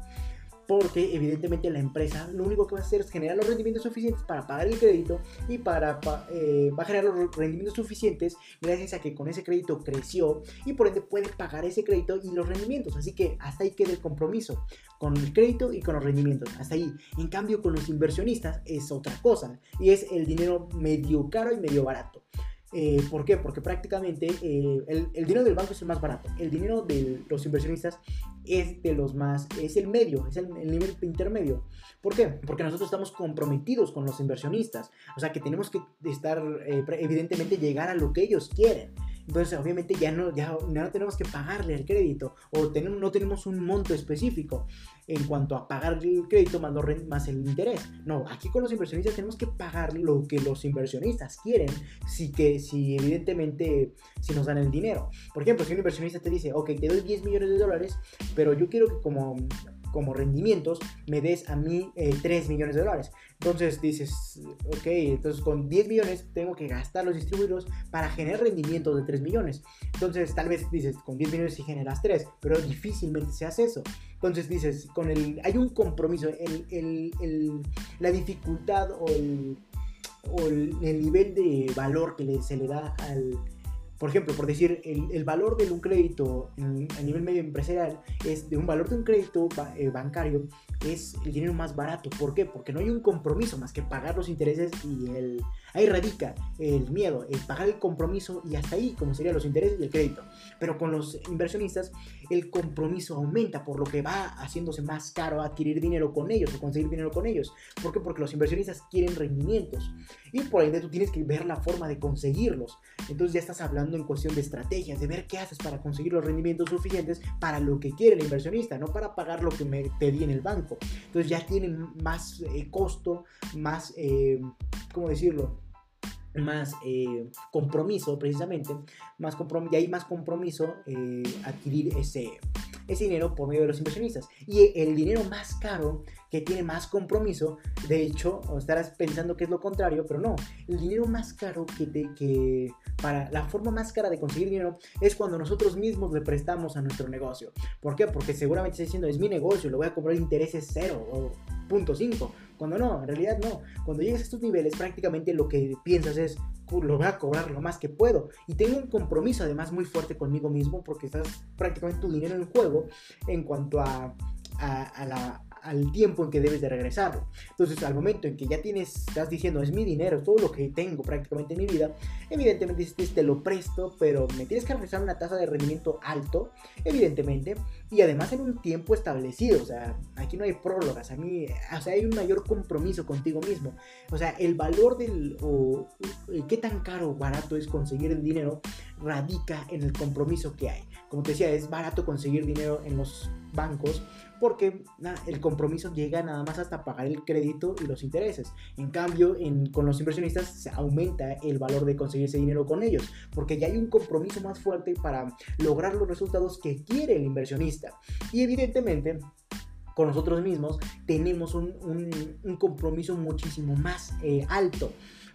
porque evidentemente la empresa lo único que va a hacer es generar los rendimientos suficientes para pagar el crédito y para eh, va a generar los rendimientos suficientes gracias a que con ese crédito creció y por ende puede pagar ese crédito y los rendimientos. Así que hasta ahí queda el compromiso con el crédito y con los rendimientos. Hasta ahí. En cambio con los inversionistas es otra cosa y es el dinero medio caro y medio barato. Eh, ¿Por qué? Porque prácticamente eh, el, dinero del banco es el más barato. El dinero de los inversionistas es de los más, es el medio, es el, nivel intermedio. ¿Por qué? Porque nosotros estamos comprometidos con los inversionistas. O sea que tenemos que estar, eh, evidentemente, llegar a lo que ellos quieren. Entonces, obviamente, ya no, ya, no tenemos que pagarle el crédito o tenemos, no tenemos un monto específico en cuanto a pagar el crédito más, más el interés. No, aquí con los inversionistas tenemos que pagar lo que los inversionistas quieren, si, que, si evidentemente si nos dan el dinero. Por ejemplo, si un inversionista te dice, ok, te doy 10 millones de dólares, pero yo quiero que como como rendimientos me des a mí 3 eh, millones de dólares. Entonces dices, ok, entonces con 10 millones tengo que gastar los distribuidores para generar rendimientos de 3 millones. Entonces tal vez dices, con 10 millones si generas 3, pero difícilmente se hace eso. Entonces dices, con el, hay un compromiso, el, el, el, la dificultad o el, o el, nivel de valor que se le da al por ejemplo, por decir, el, valor de un crédito a nivel medio empresarial es de un valor de un crédito eh, bancario es el dinero más barato. ¿Por qué? Porque no hay un compromiso más que pagar los intereses y el, ahí radica el miedo, el pagar el compromiso y hasta ahí, como serían los intereses y el crédito. Pero con los inversionistas, el compromiso aumenta, por lo que va haciéndose más caro adquirir dinero con ellos o conseguir dinero con ellos. ¿Por qué? Porque los inversionistas quieren rendimientos y por ende tú tienes que ver la forma de conseguirlos. Entonces ya estás hablando en cuestión de estrategias, de ver qué haces para conseguir los rendimientos suficientes para lo que quiere el inversionista, no para pagar lo que me pedí en el banco. Entonces ya tienen más eh, costo, más, eh, ¿cómo decirlo? más eh, compromiso precisamente, más y hay más compromiso eh, adquirir ese, ese dinero por medio de los inversionistas. Y el dinero más caro, que tiene más compromiso, de hecho, estarás pensando que es lo contrario, pero no, el dinero más caro que, te, que para la forma más cara de conseguir dinero es cuando nosotros mismos le prestamos a nuestro negocio. ¿Por qué? Porque seguramente estás diciendo, es mi negocio, le voy a cobrar intereses cero o punto cinco cuando no, en realidad no. Cuando llegas a estos niveles, prácticamente lo que piensas es, lo voy a cobrar lo más que puedo. Y tengo un compromiso además muy fuerte conmigo mismo porque estás prácticamente tu dinero en juego en cuanto a, a, la, al tiempo en que debes de regresarlo. Entonces, al momento en que ya tienes, estás diciendo, es mi dinero, todo lo que tengo prácticamente en mi vida, evidentemente dices, te lo presto, pero me tienes que regresar una tasa de rendimiento alto, evidentemente, y además en un tiempo establecido, o sea, aquí no hay prólogas, a mí, o sea, hay un mayor compromiso contigo mismo. O sea, el valor del, o qué tan caro o barato es conseguir el dinero, radica en el compromiso que hay. Como te decía, es barato conseguir dinero en los bancos porque el compromiso llega nada más hasta pagar el crédito y los intereses. En cambio, con los inversionistas se aumenta el valor de conseguir ese dinero con ellos, porque ya hay un compromiso más fuerte para lograr los resultados que quiere el inversionista. Y evidentemente, con nosotros mismos tenemos un, compromiso muchísimo más eh, alto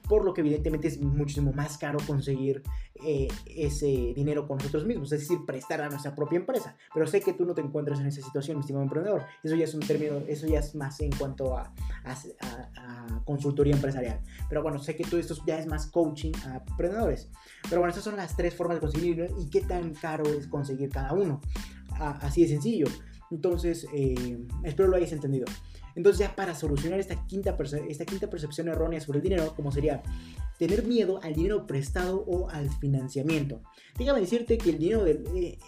por lo que evidentemente es muchísimo más caro conseguir eh, ese dinero con nosotros mismos, es decir, prestar a nuestra propia empresa. Pero sé que tú no te encuentras en esa situación, mi estimado emprendedor. Eso ya es un término, eso ya es más en cuanto a, consultoría empresarial. Pero bueno, sé que todo esto ya es más coaching a emprendedores. Pero bueno, estas son las tres formas de conseguirlo y qué tan caro es conseguir cada uno. así de sencillo. Entonces, eh, espero lo hayas entendido. Entonces ya para solucionar esta quinta, esta quinta percepción errónea sobre el dinero, como sería tener miedo al dinero prestado o al financiamiento. Déjame decirte que el dinero. Eh,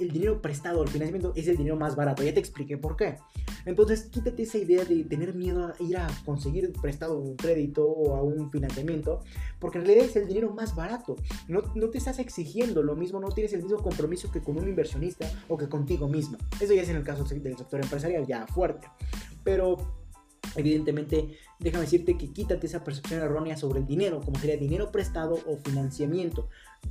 el dinero prestado, el financiamiento, es el dinero más barato. Ya te expliqué por qué. Entonces, quítate esa idea de tener miedo a ir a conseguir prestado un crédito o a un financiamiento, porque en realidad es el dinero más barato. No, no te estás exigiendo lo mismo, no tienes el mismo compromiso que con un inversionista o que contigo mismo. Eso ya es en el caso del sector empresarial, ya fuerte. Pero Evidentemente, déjame decirte que quítate esa percepción errónea sobre el dinero, como sería dinero prestado o financiamiento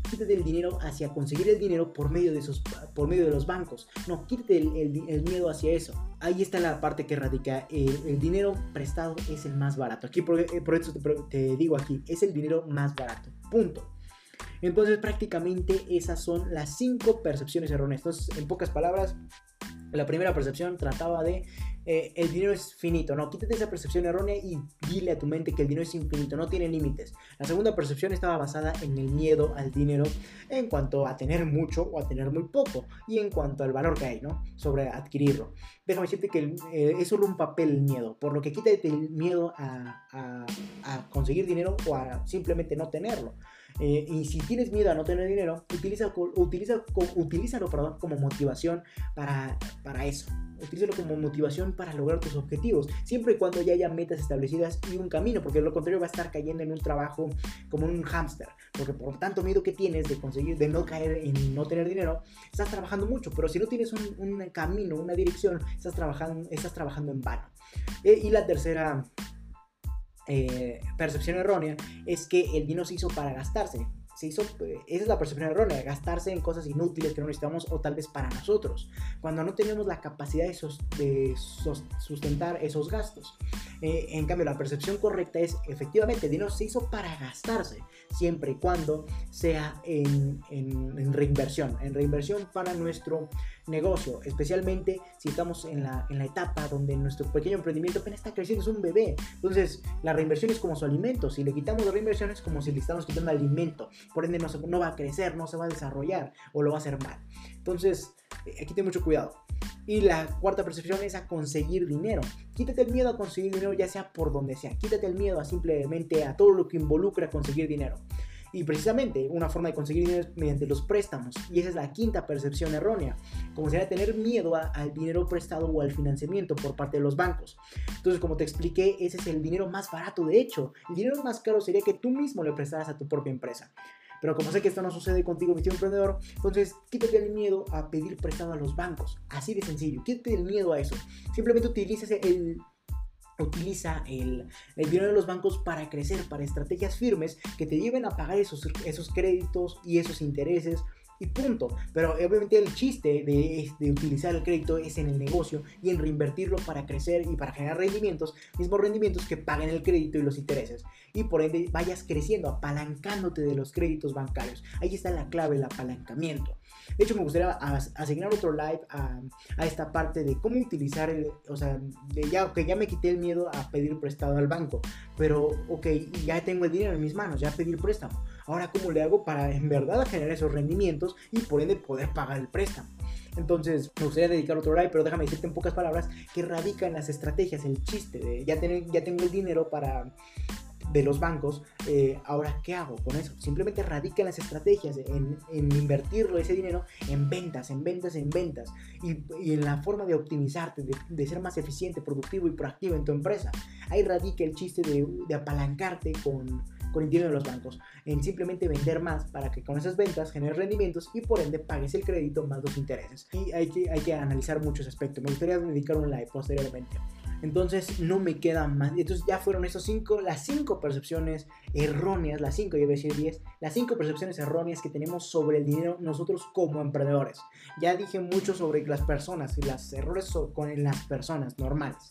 quítate el dinero hacia conseguir el dinero por medio de, esos, por medio de los bancos. No, quítate el, miedo hacia eso. Ahí está la parte que radica. El, dinero prestado es el más barato. Aquí por, eh, eso te, digo aquí, es el dinero más barato. Punto. Entonces prácticamente esas son las cinco percepciones erróneas. Entonces, en pocas palabras, la primera percepción trataba de eh, el dinero es finito, no, quítate esa percepción errónea y dile a tu mente que el dinero es infinito, no tiene límites. La segunda percepción estaba basada en el miedo al dinero en cuanto a tener mucho o a tener muy poco y en cuanto al valor que hay, ¿no? Sobre adquirirlo. Déjame decirte que es solo un papel el miedo, por lo que quítate el miedo a, a conseguir dinero o a simplemente no tenerlo. Eh, y si tienes miedo a no tener dinero, utiliza, utiliza, utilízalo perdón, como motivación para, para eso. Utilízalo como motivación para lograr tus objetivos, siempre y cuando ya haya metas establecidas y un camino, porque lo contrario va a estar cayendo en un trabajo como un hámster, porque por tanto miedo que tienes de conseguir, de no caer en no tener dinero, estás trabajando mucho, pero si no tienes un, un camino, una dirección, estás trabajando, estás trabajando en vano. Eh, y la tercera eh, percepción errónea es que el dinero se hizo para gastarse. Se hizo, eh, esa es la percepción errónea, gastarse en cosas inútiles que no necesitamos o tal vez para nosotros, cuando no tenemos la capacidad de, sustentar esos gastos. Eh, en cambio, la percepción correcta es, efectivamente, el dinero se hizo para gastarse, siempre y cuando sea en, en reinversión, en reinversión para nuestro negocio, especialmente si estamos en la, en la etapa donde nuestro pequeño emprendimiento apenas está creciendo, es un bebé. Entonces, la reinversión es como su alimento. Si le quitamos la reinversión es como si le estamos quitando alimento. Por ende, no, no va a crecer, no se va a desarrollar o lo va a hacer mal. Entonces, eh, aquí ten mucho cuidado. Y la cuarta percepción es a conseguir dinero. Quítate el miedo a conseguir dinero, ya sea por donde sea. Quítate el miedo a simplemente a todo lo que involucra conseguir dinero. Y precisamente una forma de conseguir dinero es mediante los préstamos. Y esa es la quinta percepción errónea, como sería tener miedo al dinero prestado o al financiamiento por parte de los bancos. Entonces, como te expliqué, ese es el dinero más barato. De hecho, el dinero más caro sería que tú mismo le prestaras a tu propia empresa. Pero como sé que esto no sucede contigo, mi emprendedor, entonces quítate el miedo a pedir prestado a los bancos. Así de sencillo, quítate el miedo a eso. Simplemente utilices el utiliza el, dinero de los bancos para crecer, para estrategias firmes que te lleven a pagar esos, esos créditos y esos intereses y punto. Pero obviamente el chiste de, de, utilizar el crédito es en el negocio y en reinvertirlo para crecer y para generar rendimientos, mismos rendimientos que paguen el crédito y los intereses. Y por ende vayas creciendo, apalancándote de los créditos bancarios. Ahí está la clave, el apalancamiento. De hecho, me gustaría asignar otro live a, esta parte de cómo utilizar, el, o sea, ya, ok, ya me quité el miedo a pedir prestado al banco, pero ok, ya tengo el dinero en mis manos, ya pedir préstamo. Ahora, ¿cómo le hago para en verdad generar esos rendimientos y por ende poder pagar el préstamo? Entonces, me gustaría dedicar otro live, pero déjame decirte en pocas palabras que radica en las estrategias, el chiste de ya, tengo el dinero para de los bancos, eh, ahora ¿qué hago con eso? Simplemente radica en las estrategias, en, invertirlo ese dinero en ventas, en ventas, en ventas y, en la forma de optimizarte, de, ser más eficiente, productivo y proactivo en tu empresa. Ahí radica el chiste de, apalancarte con, con el dinero de los bancos, en simplemente vender más para que con esas ventas generes rendimientos y por ende pagues el crédito más los intereses. Y hay que, hay que analizar muchos aspectos. Me gustaría dedicar un live posteriormente. Entonces no me queda más. Entonces ya fueron esos cinco, las cinco percepciones erróneas, las cinco, yo voy a decir diez, las cinco percepciones erróneas que tenemos sobre el dinero nosotros como emprendedores. Ya dije mucho sobre las personas y los errores con las personas normales.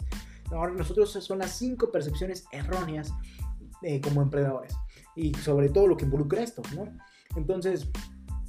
Ahora nosotros son las cinco percepciones erróneas eh, como emprendedores y sobre todo lo que involucra esto, ¿no? Entonces,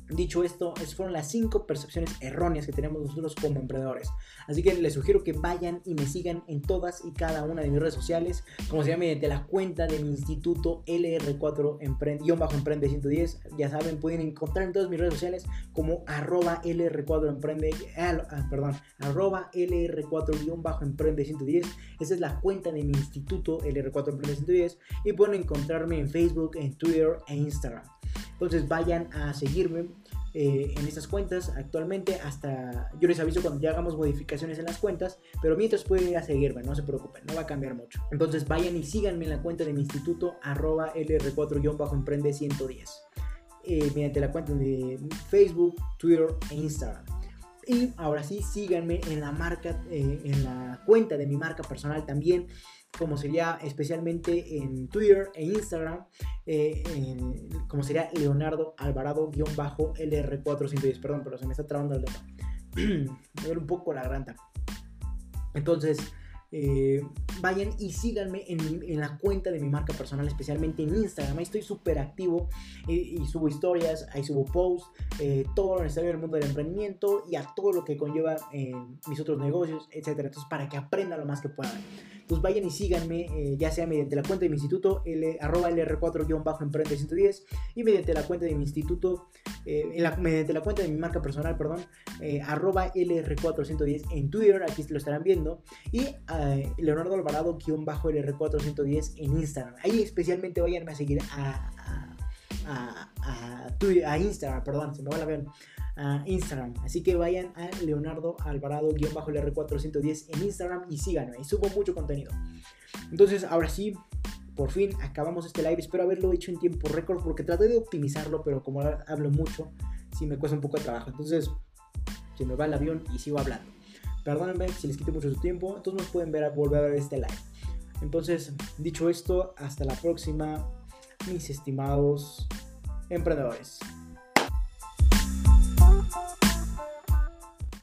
Dicho esto, esas fueron las cinco percepciones erróneas que tenemos nosotros como emprendedores. Así que les sugiero que vayan y me sigan en todas y cada una de mis redes sociales, como se llama mediante la cuenta de mi instituto LR4 Emprende, bajo Emprende 110. Ya saben, pueden encontrar en todas mis redes sociales como arroba LR4 Emprende, ah, ah, perdón, arroba LR4 bajo Emprende 110. Esa es la cuenta de mi instituto LR4 Emprende 110 y pueden encontrarme en Facebook, en Twitter e Instagram. Entonces vayan a seguirme eh, en estas cuentas. Actualmente hasta yo les aviso cuando ya hagamos modificaciones en las cuentas pero mientras pueden ir a seguirme no se preocupen no va a cambiar mucho. Entonces vayan y síganme en la cuenta de mi instituto arroba lr4-emprende 110 eh, mediante la cuenta de Facebook Twitter e Instagram. Y ahora sí síganme en la marca eh, en la cuenta de mi marca personal también como sería especialmente en Twitter e Instagram, eh, como sería Leonardo Alvarado-LR410. Perdón, pero se me está trabando el dedo. me duele un poco la garganta. Entonces, eh, vayan y síganme en, la cuenta de mi marca personal, especialmente en Instagram. Ahí estoy súper activo y, subo historias, ahí subo posts, eh, todo lo necesario del mundo del emprendimiento y a todo lo que conlleva mis otros negocios, etc. Entonces, para que aprendan lo más que puedan pues vayan y síganme, eh, ya sea mediante la cuenta de mi instituto, L, arroba LR4-Emprende 110, y mediante la cuenta de mi instituto, eh, mediante la cuenta de mi marca personal, perdón, eh, arroba LR410 en Twitter, aquí lo estarán viendo, y Leonardo Alvarado-LR410 en Instagram. Ahí especialmente vayan a seguir a, a, a, Instagram, perdón, se me va la ver Instagram. Así que vayan a Leonardo Alvarado-LR410 en Instagram y síganme. Y subo mucho contenido. Entonces, ahora sí, por fin acabamos este live. Espero haberlo hecho en tiempo récord porque traté de optimizarlo, pero como hablo mucho, sí me cuesta un poco de trabajo. Entonces, se me va el avión y sigo hablando. Perdónenme si les quito mucho su tiempo. Entonces nos pueden ver, volver a ver este live. Entonces, dicho esto, hasta la próxima, mis estimados emprendedores.